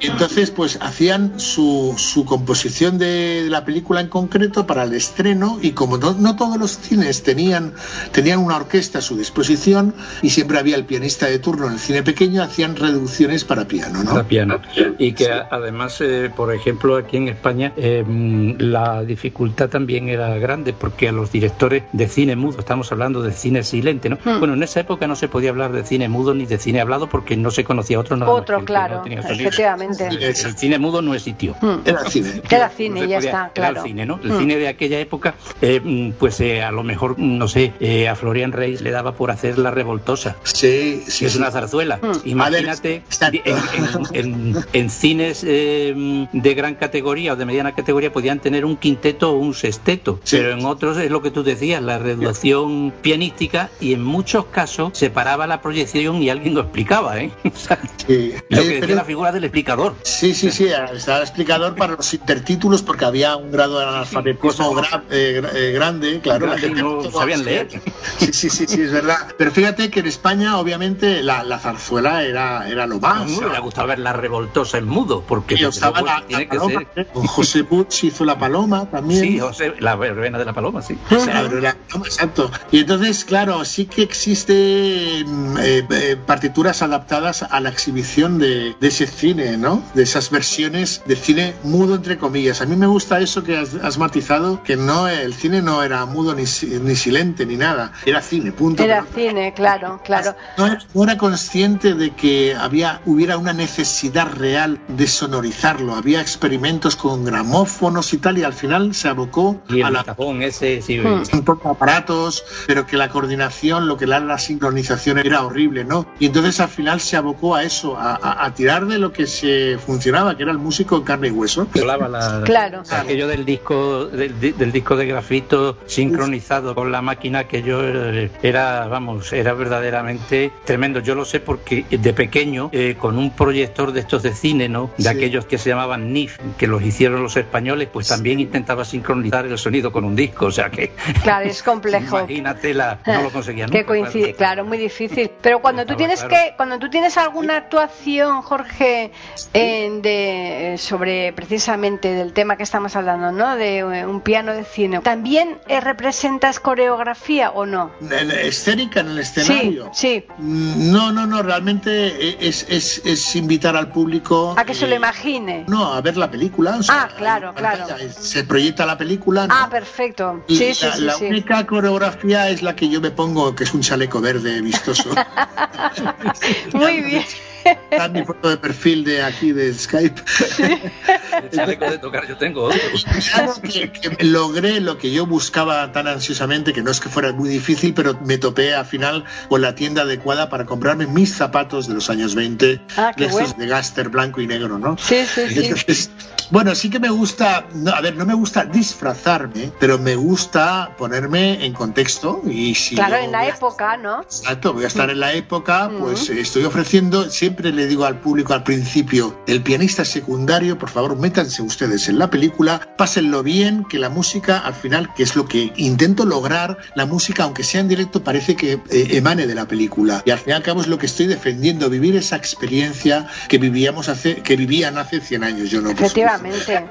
Y Entonces, pues hacían su, su composición de la película en concreto para el estreno y como no, no todos los cines tenían, tenían una orquesta a su disposición y siempre había el pianista de turno en el cine pequeño, hacían reducciones para piano, ¿no? Para piano. Y que a- además, eh, por ejemplo, aquí en España, eh, mm, la dificultad también era grande porque a los directores de cine mudo, estamos hablando de cine silente, ¿no? Hmm. Bueno, en esa época no se podía hablar de cine mudo ni de cine hablado porque no se conocía otro nada Otro, el que no claro, efectivamente. El cine mudo no existió. Hmm. Era cine. No cine, ya podía- está, era claro. el cine, ¿no? El Mm. cine de aquella época, eh, pues eh, a lo mejor, no sé, eh, a Florian Reis le daba por hacer la revoltosa. Sí, sí, que es una zarzuela. Mm. Imagínate ver, en, en- en- en cines eh, de gran categoría o de mediana categoría podían tener un quinteto o un sexteto, Sí. pero en otros es lo que tú decías, la reducción pianística y en muchos casos se paraba la proyección y alguien lo explicaba, ¿eh? O sea, Sí. lo que decía la figura del explicador. Sí, sí, sí, estaba el explicador para los intertítulos porque había un grado de analfabetismo gra- eh, eh, grande, claro. la gente no todo sabían así. leer. Sí, sí, sí, sí, es verdad. Pero fíjate que en España, obviamente, la, la zarzuela era, era lo más. mí me gustado ver la revoltosa en mudo, porque Y desde estaba la, la tiene que paloma, ser. ¿eh? Con José Puig hizo la paloma también. Sí, José, la verbena de la paloma, sí. O sea, la paloma, exacto. Y entonces, claro, sí que existen eh, eh, partituras adaptadas a la exhibición de, de ese cine, ¿no? De esas versiones de cine mudo, entre comillas. A mí me gusta eso que has, has matizado, que no el cine no era mudo ni, ni silente ni nada, era cine, punto. Era Pero- cine, claro, claro. no, era- no era consciente de que había hubiera una necesidad real de sonorizarlo. Había experimentos con gramófonos y tal, y al final se abocó Y a el la tapón ese, sí. Hmm. un poco aparatos, pero que la coordinación, lo que era la sincronización era horrible, ¿no? Y entonces al final se abocó a eso, a, a- a tirar de lo que se funcionaba, que era el músico en carne y hueso. Violaba la- Claro. aquello del disco del, del disco de grafito sincronizado con la máquina que yo eh, era vamos era verdaderamente tremendo yo lo sé porque de pequeño eh, con un proyector de estos de cine no de Sí. aquellos que se llamaban NIF que los hicieron los españoles pues también intentaba sincronizar el sonido con un disco o sea que Claro, es complejo. imagínate la no lo conseguía que nunca, coincide, claro, muy difícil. Pero cuando tú tienes claro. que, cuando tú tienes alguna actuación, Jorge, en- de sobre precisamente del tema que estamos hablando, ¿no? De eh, un piano de cine, también eh, representas coreografía o no? Escénica en el Sí, escenario. sí. Mm, No, no, no, realmente es, es- es invitar al público A que se lo eh, imagine. No, a ver la película. o sea, Ah, claro, claro. Se proyecta la película. ¿no? Ah, perfecto. Y Sí, sí, la, sí, la sí. única coreografía es la que yo me pongo, que es un chaleco verde vistoso. Muy bien. Está mi foto de perfil de aquí de Skype. el chaleco de tocar yo tengo otro Algo que, que logré lo que yo buscaba tan ansiosamente, que no es que fuera muy difícil, pero me topé al final con la tienda adecuada para comprarme mis zapatos de los años 20, Ah, de estos bueno. de Gaster blanco y negro, ¿no? Sí, sí, sí. Entonces, bueno, sí que me gusta, no, a ver, no me gusta disfrazarme, pero me gusta ponerme en contexto y si Claro, en la a- época, ¿no? Exacto, voy a estar en la época, pues eh, estoy ofreciendo, siempre le digo al público al principio, el pianista secundario, por favor, métanse ustedes en la película, pásenlo bien, que la música al final, que es lo que intento lograr, la música, aunque sea en directo, parece que eh, emane de la película. Y al fin y al cabo es lo que estoy defendiendo, vivir esa experiencia que vivíamos hace, que vivían hace 100 años, yo no. Efectivamente.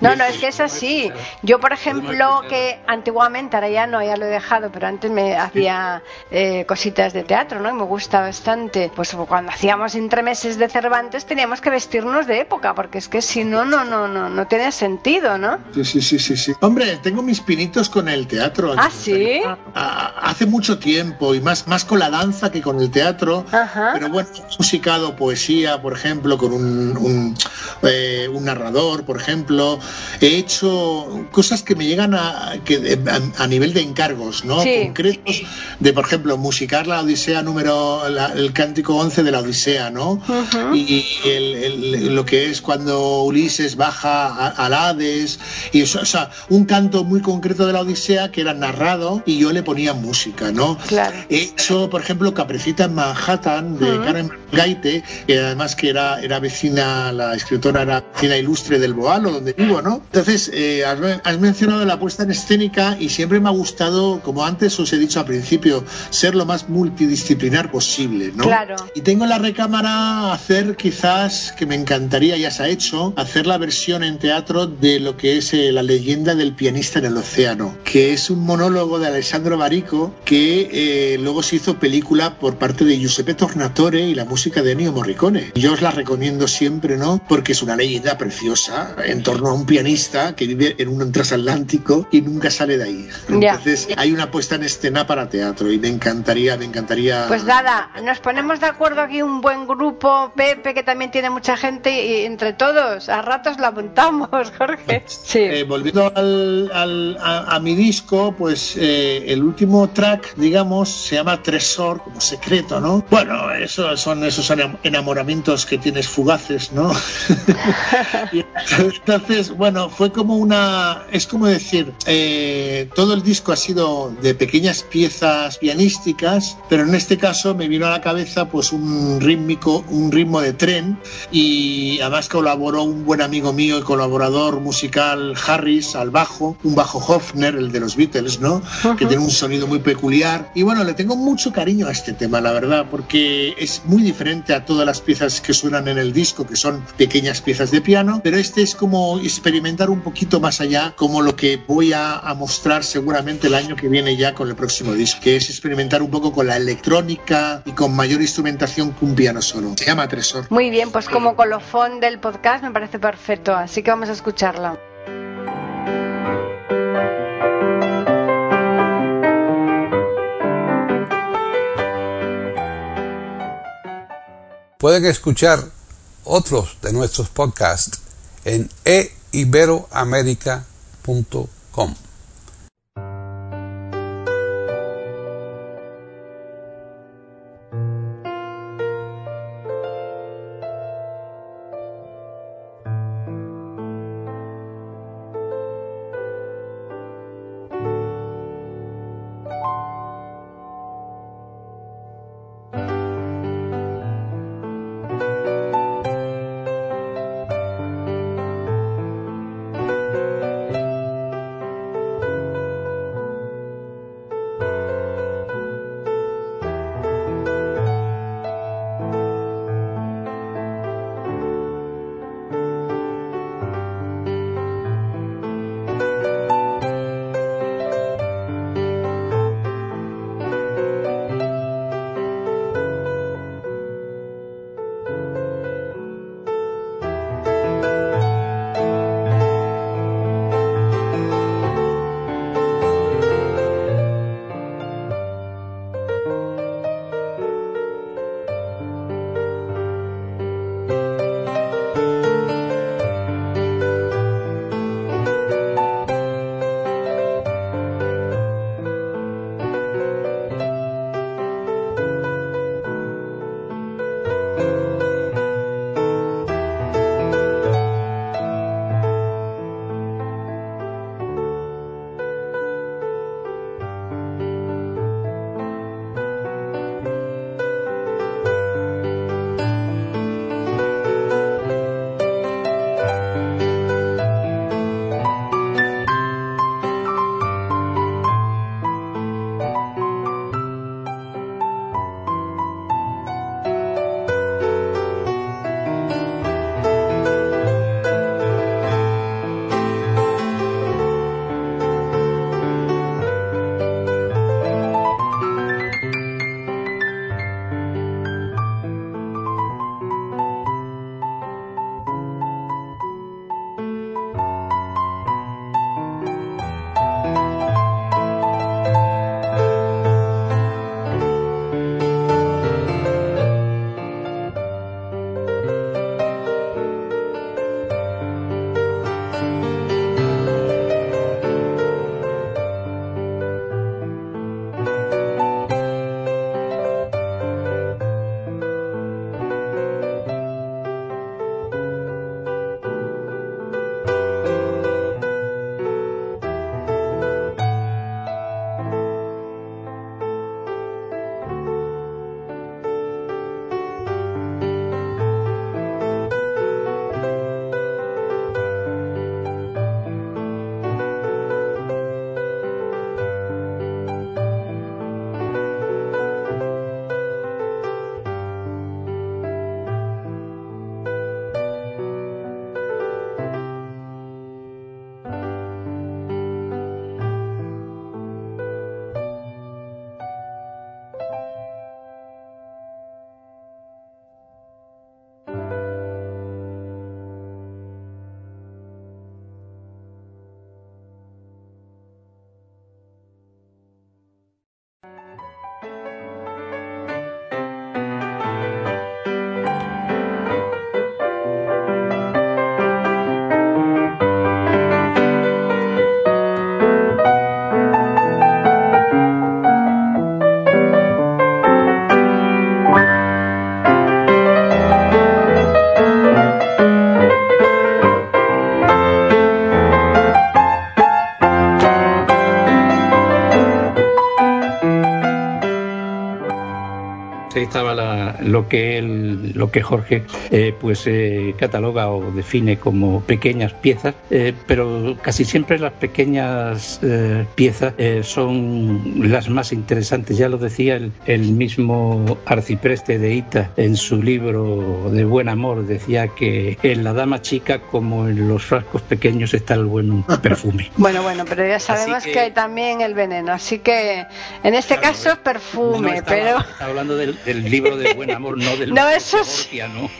No, no, es que es así. Yo, por ejemplo, que antiguamente, ahora ya no, ya lo he dejado, pero antes me hacía eh, cositas de teatro, ¿no? Y me gusta bastante. Pues cuando hacíamos entremeses de Cervantes teníamos que vestirnos de época, porque es que si no, no, no, no, no tiene sentido, ¿no? Sí, sí, sí, sí, sí. Hombre, tengo mis pinitos con el teatro. ¿Ah, sí? Hace mucho tiempo y más, más con la danza que con el teatro. Ajá. Pero bueno, he musicado poesía, por ejemplo, con un, un, eh, un narrador, por ejemplo. He hecho cosas que me llegan a, que, a, a nivel de encargos, ¿no? Sí. Concretos, de, por ejemplo, musicar la Odisea número, la- el cántico 11 de la Odisea, ¿no? Ujú. y el- el- lo que es cuando Ulises baja al Hades y eso, o sea, un canto muy concreto de la Odisea que era narrado y yo le ponía música, ¿no? Claro. He hecho, por ejemplo, Capricita en Manhattan de Ujú. Karen Gaite, que además que era, era vecina, la escritora era vecina ilustre del Boalo, donde vivo, ¿no? Entonces, eh, has, has mencionado la puesta en escénica y siempre me ha gustado, como antes os he dicho al principio, ser lo más multidisciplinar posible, ¿no? Claro. Y tengo en la recámara hacer quizás, que me encantaría, ya se ha hecho, hacer la versión en teatro de lo que es eh, la leyenda del pianista en el océano, que es un monólogo de Alessandro Barico que eh, luego se hizo película por parte de Giuseppe Tornatore y la música de Ennio Morricone. Yo os la recomiendo siempre, ¿no? Porque es una leyenda preciosa en torno a un pianista que vive en un transatlántico y nunca sale de ahí. Entonces hay una puesta en escena para teatro y me encantaría, me encantaría... Pues nada, nos ponemos de acuerdo aquí un buen grupo, Pepe, que también tiene mucha gente, y entre todos, a ratos la montamos, Jorge. Sí. Eh, volviendo al, al- a, a mi disco, pues eh, el último track, digamos, se llama Tresor, como secreto, ¿no? Bueno, eso son esos enam- enamoramientos que tienes fugaces, ¿no? Y entonces, bueno, fue como una, es como decir, eh, todo el disco ha sido de pequeñas piezas pianísticas, pero en este caso me vino a la cabeza pues un rítmico, un ritmo de tren y además colaboró un buen amigo mío y colaborador musical Harris al bajo, un bajo Hofner, el de los Beatles, ¿no? Que tiene un sonido muy peculiar. Y bueno, le tengo mucho cariño a este tema, la verdad, porque es muy diferente a todas las piezas que suenan en el disco, que son pequeñas piezas de piano, pero este es como experimentar un poquito más allá, como lo que voy a, a mostrar seguramente el año que viene ya con el próximo disco, que es experimentar un poco con la electrónica y con mayor instrumentación que un piano solo. Se llama Tresor. Muy bien, pues como colofón del podcast me parece perfecto, así que vamos a escucharlo. Pueden escuchar otros de nuestros podcasts en eiberoamerica.com. lo que él, lo que Jorge eh, pues eh, cataloga o define como pequeñas piezas, eh, pero casi siempre las pequeñas piezas son las más interesantes. Ya lo decía el, el mismo arcipreste de Ita en su libro de Buen Amor, decía que en la dama chica como en los frascos pequeños está el buen perfume. Bueno, bueno, pero ya sabemos que... hay también el veneno, así que en este caso es perfume, pero... hablando del, libro de Buen Amor, no del... no, eso sí. ¿no?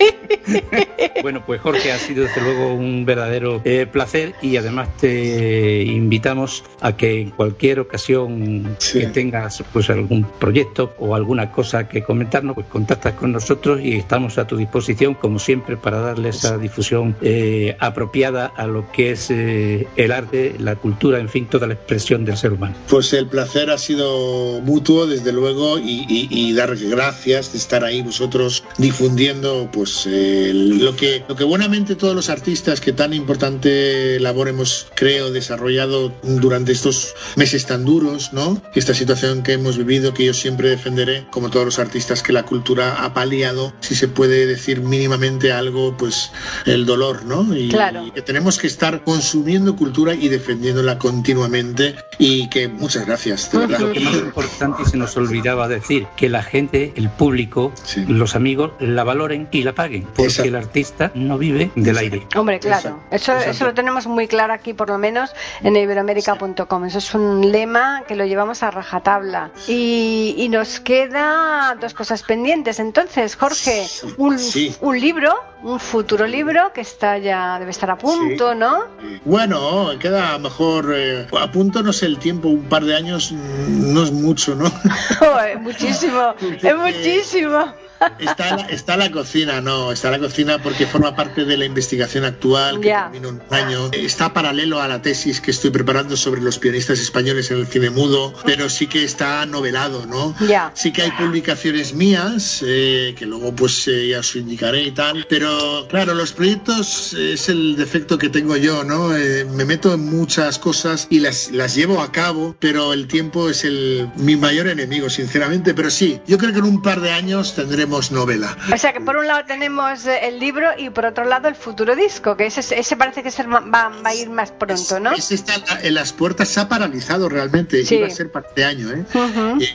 bueno, pues Jorge ha sido desde luego un verdadero eh, placer y además te invitamos a que en cualquier ocasión que tengas pues algún proyecto o alguna cosa que comentarnos, pues contactas con nosotros y estamos a tu disposición como siempre para darle esa difusión eh, apropiada a lo que es eh, el arte, la cultura, en fin, toda la expresión del ser humano. Pues el placer ha sido mutuo, desde luego, y, y, dar gracias de estar ahí vosotros difundiendo pues eh, lo que lo que buenamente todos los artistas que tan importante labor hemos creo desarrollado durante estos meses tan duros, ¿no? Esta situación que hemos vivido que yo siempre defenderé como todos los artistas que la cultura ha paliado, si se puede decir mínimamente algo, pues el dolor, ¿no? Y, claro. y que tenemos que estar consumiendo cultura y defendiéndola continuamente y que muchas gracias, de verdad. Lo que más importante se nos olvidaba decir, que la gente, el público, los amigos la valoren y la paguen, porque el artista no vive del aire. Hombre, claro, eso, eso lo tenemos muy claro aquí, por lo menos en iberoamérica.com. Eso es un lema que lo llevamos a rajatabla. Y, y nos queda dos cosas pendientes. Entonces, Jorge, un, un libro, un futuro libro que está ya debe estar a punto, ¿no? Bueno, queda mejor eh, a punto, no sé el tiempo, un par de años no es mucho, ¿no? muchísimo, es muchísimo. Está la, está la cocina, no, está la cocina porque forma parte de la investigación actual que termina un año. Está paralelo a la tesis que estoy preparando sobre los pianistas españoles en el cine mudo, pero sí que está novelado, ¿no? Sí que hay publicaciones mías, eh, que luego pues eh, ya os indicaré y tal, pero claro, los proyectos es el defecto que tengo yo, ¿no? Eh, me meto en muchas cosas y las, las llevo a cabo, pero el tiempo es el, mi mayor enemigo, sinceramente, pero sí, yo creo que en un par de años tendremos novela. O sea que por un lado tenemos eh, el libro y por otro lado el futuro disco, que ese, ese parece que va, va, a ir más pronto, ¿no? Ese está en las puertas, se ha paralizado realmente. Iba a ser para este año, ¿eh?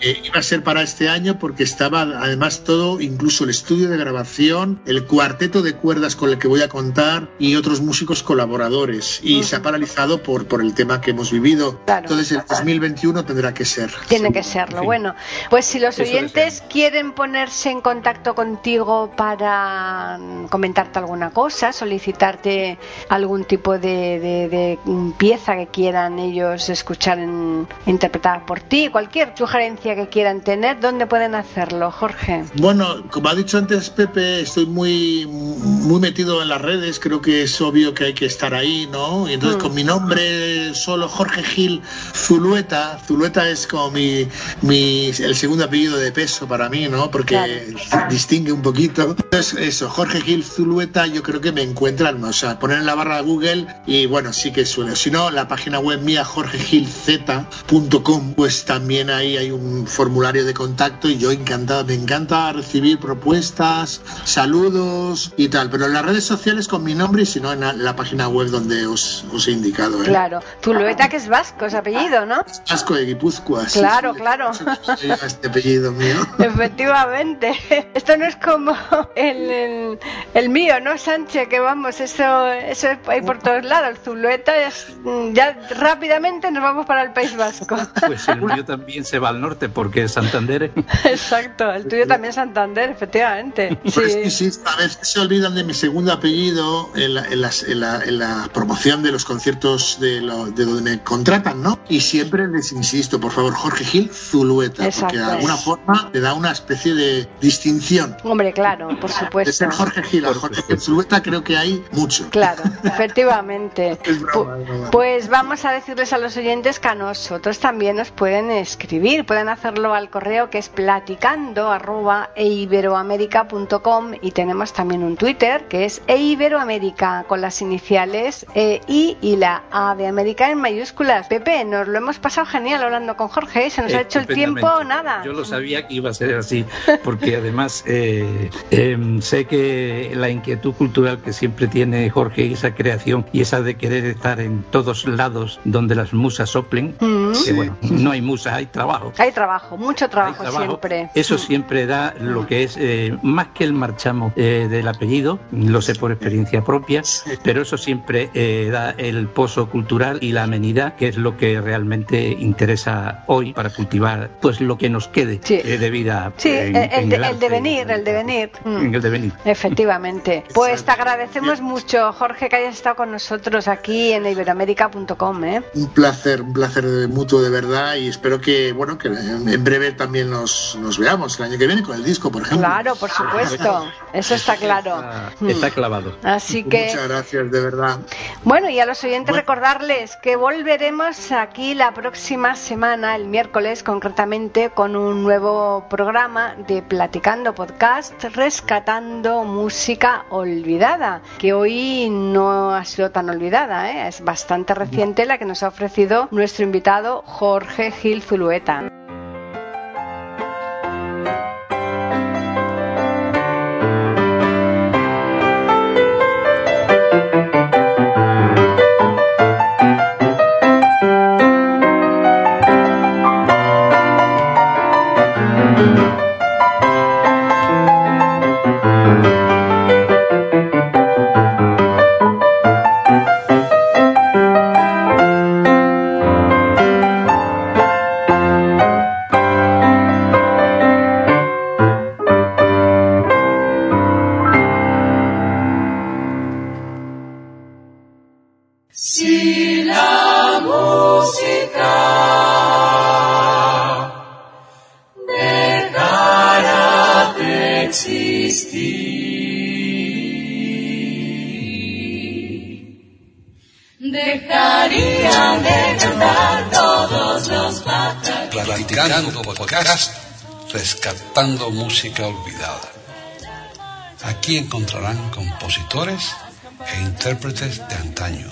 ¿eh? Iba a ser para este año porque estaba además todo, incluso el estudio de grabación, el cuarteto de cuerdas con el que voy a contar y otros músicos colaboradores. Y se ha paralizado por, por el tema que hemos vivido. Entonces el 2021 tendrá que ser. Tiene que serlo. Bueno, pues si los oyentes quieren ponerse en contacto contacto contigo para comentarte alguna cosa, solicitarte algún tipo de, pieza que quieran ellos escuchar en, interpretada por ti, cualquier sugerencia que quieran tener, ¿dónde pueden hacerlo, Jorge? Bueno, como ha dicho antes Pepe, estoy muy, muy metido en las redes, creo que es obvio que hay que estar ahí, ¿no? Y entonces mm. con mi nombre solo Jorge Gil Zulueta, Zulueta es como mi, mi el segundo apellido de peso para mí, ¿no? Porque distingue un poquito. Entonces, eso, Jorge Gil Zulueta, yo creo que me encuentran, o sea, poner en la barra de Google y bueno, sí que suena. Si no, la página web mía, jorgegilz.com, pues también ahí hay un formulario de contacto y yo encantado, me encanta recibir propuestas, saludos y tal, pero en las redes sociales con mi nombre y si no en la, página web donde os, os he indicado. ¿eh? Claro, Zulueta que es vasco, es apellido, ¿no? vasco de Guipúzcoa. Claro, claro. Este apellido mío. Efectivamente. Esto no es como el, el, mío, ¿no, Sánchez? Que vamos, eso, eso es ahí por todos lados. El Zulueta es. Mm, ya rápidamente nos vamos para el País Vasco. Pues el mío también se va al norte porque es Santander. Exacto, el tuyo también es Santander, efectivamente. Sí. sí, a veces se olvidan de mi segundo apellido en la, en la, promoción de los conciertos de, de donde me contratan, ¿no? Y siempre les insisto, por favor, Jorge Gil, Zulueta, porque de alguna forma te da una especie de distinción. Hombre, claro, por supuesto. De ser Jorge Gil Jorge Gil Zulueta creo que hay mucho. Claro, efectivamente. Pues vamos a decirles a los oyentes que a nosotros también nos pueden escribir, pueden hacerlo al correo que es platicando arroba eiberoamerica.com y tenemos también un Twitter que es eiberoamerica con las iniciales e, I y la A de América en mayúsculas. Pepe, nos lo hemos pasado genial hablando con Jorge, se nos ha hecho el tiempo nada. Yo lo sabía que iba a ser así, porque además además eh, em, sé que la inquietud cultural que siempre tiene Jorge, esa creación y esa de querer estar en todos lados donde las musas soplen, Mm. que bueno, no hay musas, hay trabajo. Hay trabajo, mucho trabajo, trabajo. siempre. Eso siempre da lo que es eh, más que el marchamo eh, del apellido, lo sé por experiencia propia, pero eso siempre eh, da el pozo cultural y la amenidad, que es lo que realmente interesa hoy para cultivar pues lo que nos quede Sí. de vida. Sí, en- el, en de- el arte, devenir, el devenir. Mm. El devenir. Efectivamente. Pues te agradecemos mucho, Jorge, que hayas estado con nosotros aquí en iberoamérica.com. ¿eh? Un placer, un placer mutuo de verdad y espero que, bueno, que en breve también nos, nos veamos el año que viene con el disco, por ejemplo. Claro, por supuesto. Eso está claro. Está, Mm. está clavado. Así que, Muchas gracias, de verdad. bueno, y a los oyentes Bueno. recordarles que volveremos aquí la próxima semana, el miércoles concretamente, con un nuevo programa de Platicando Podcast, rescatando música olvidada, que hoy no ha sido tan olvidada, ¿eh? es bastante reciente la que nos ha ofrecido nuestro invitado Jorge Gil Zulueta. Dejarían de cantar todos los pájaros. Platicando podcast, rescatando música olvidada. Aquí encontrarán compositores e intérpretes de antaño.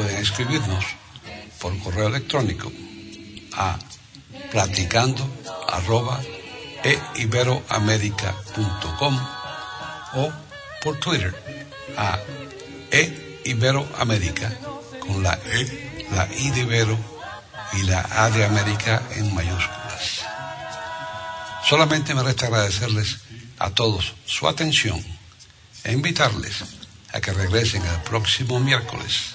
Pueden escribirnos por correo electrónico a platicando arroba e iberoamerica.com o por Twitter a e iberoamerica con la e, la i de Ibero y la A de América en mayúsculas. Solamente me resta agradecerles a todos su atención e invitarles a que regresen el próximo miércoles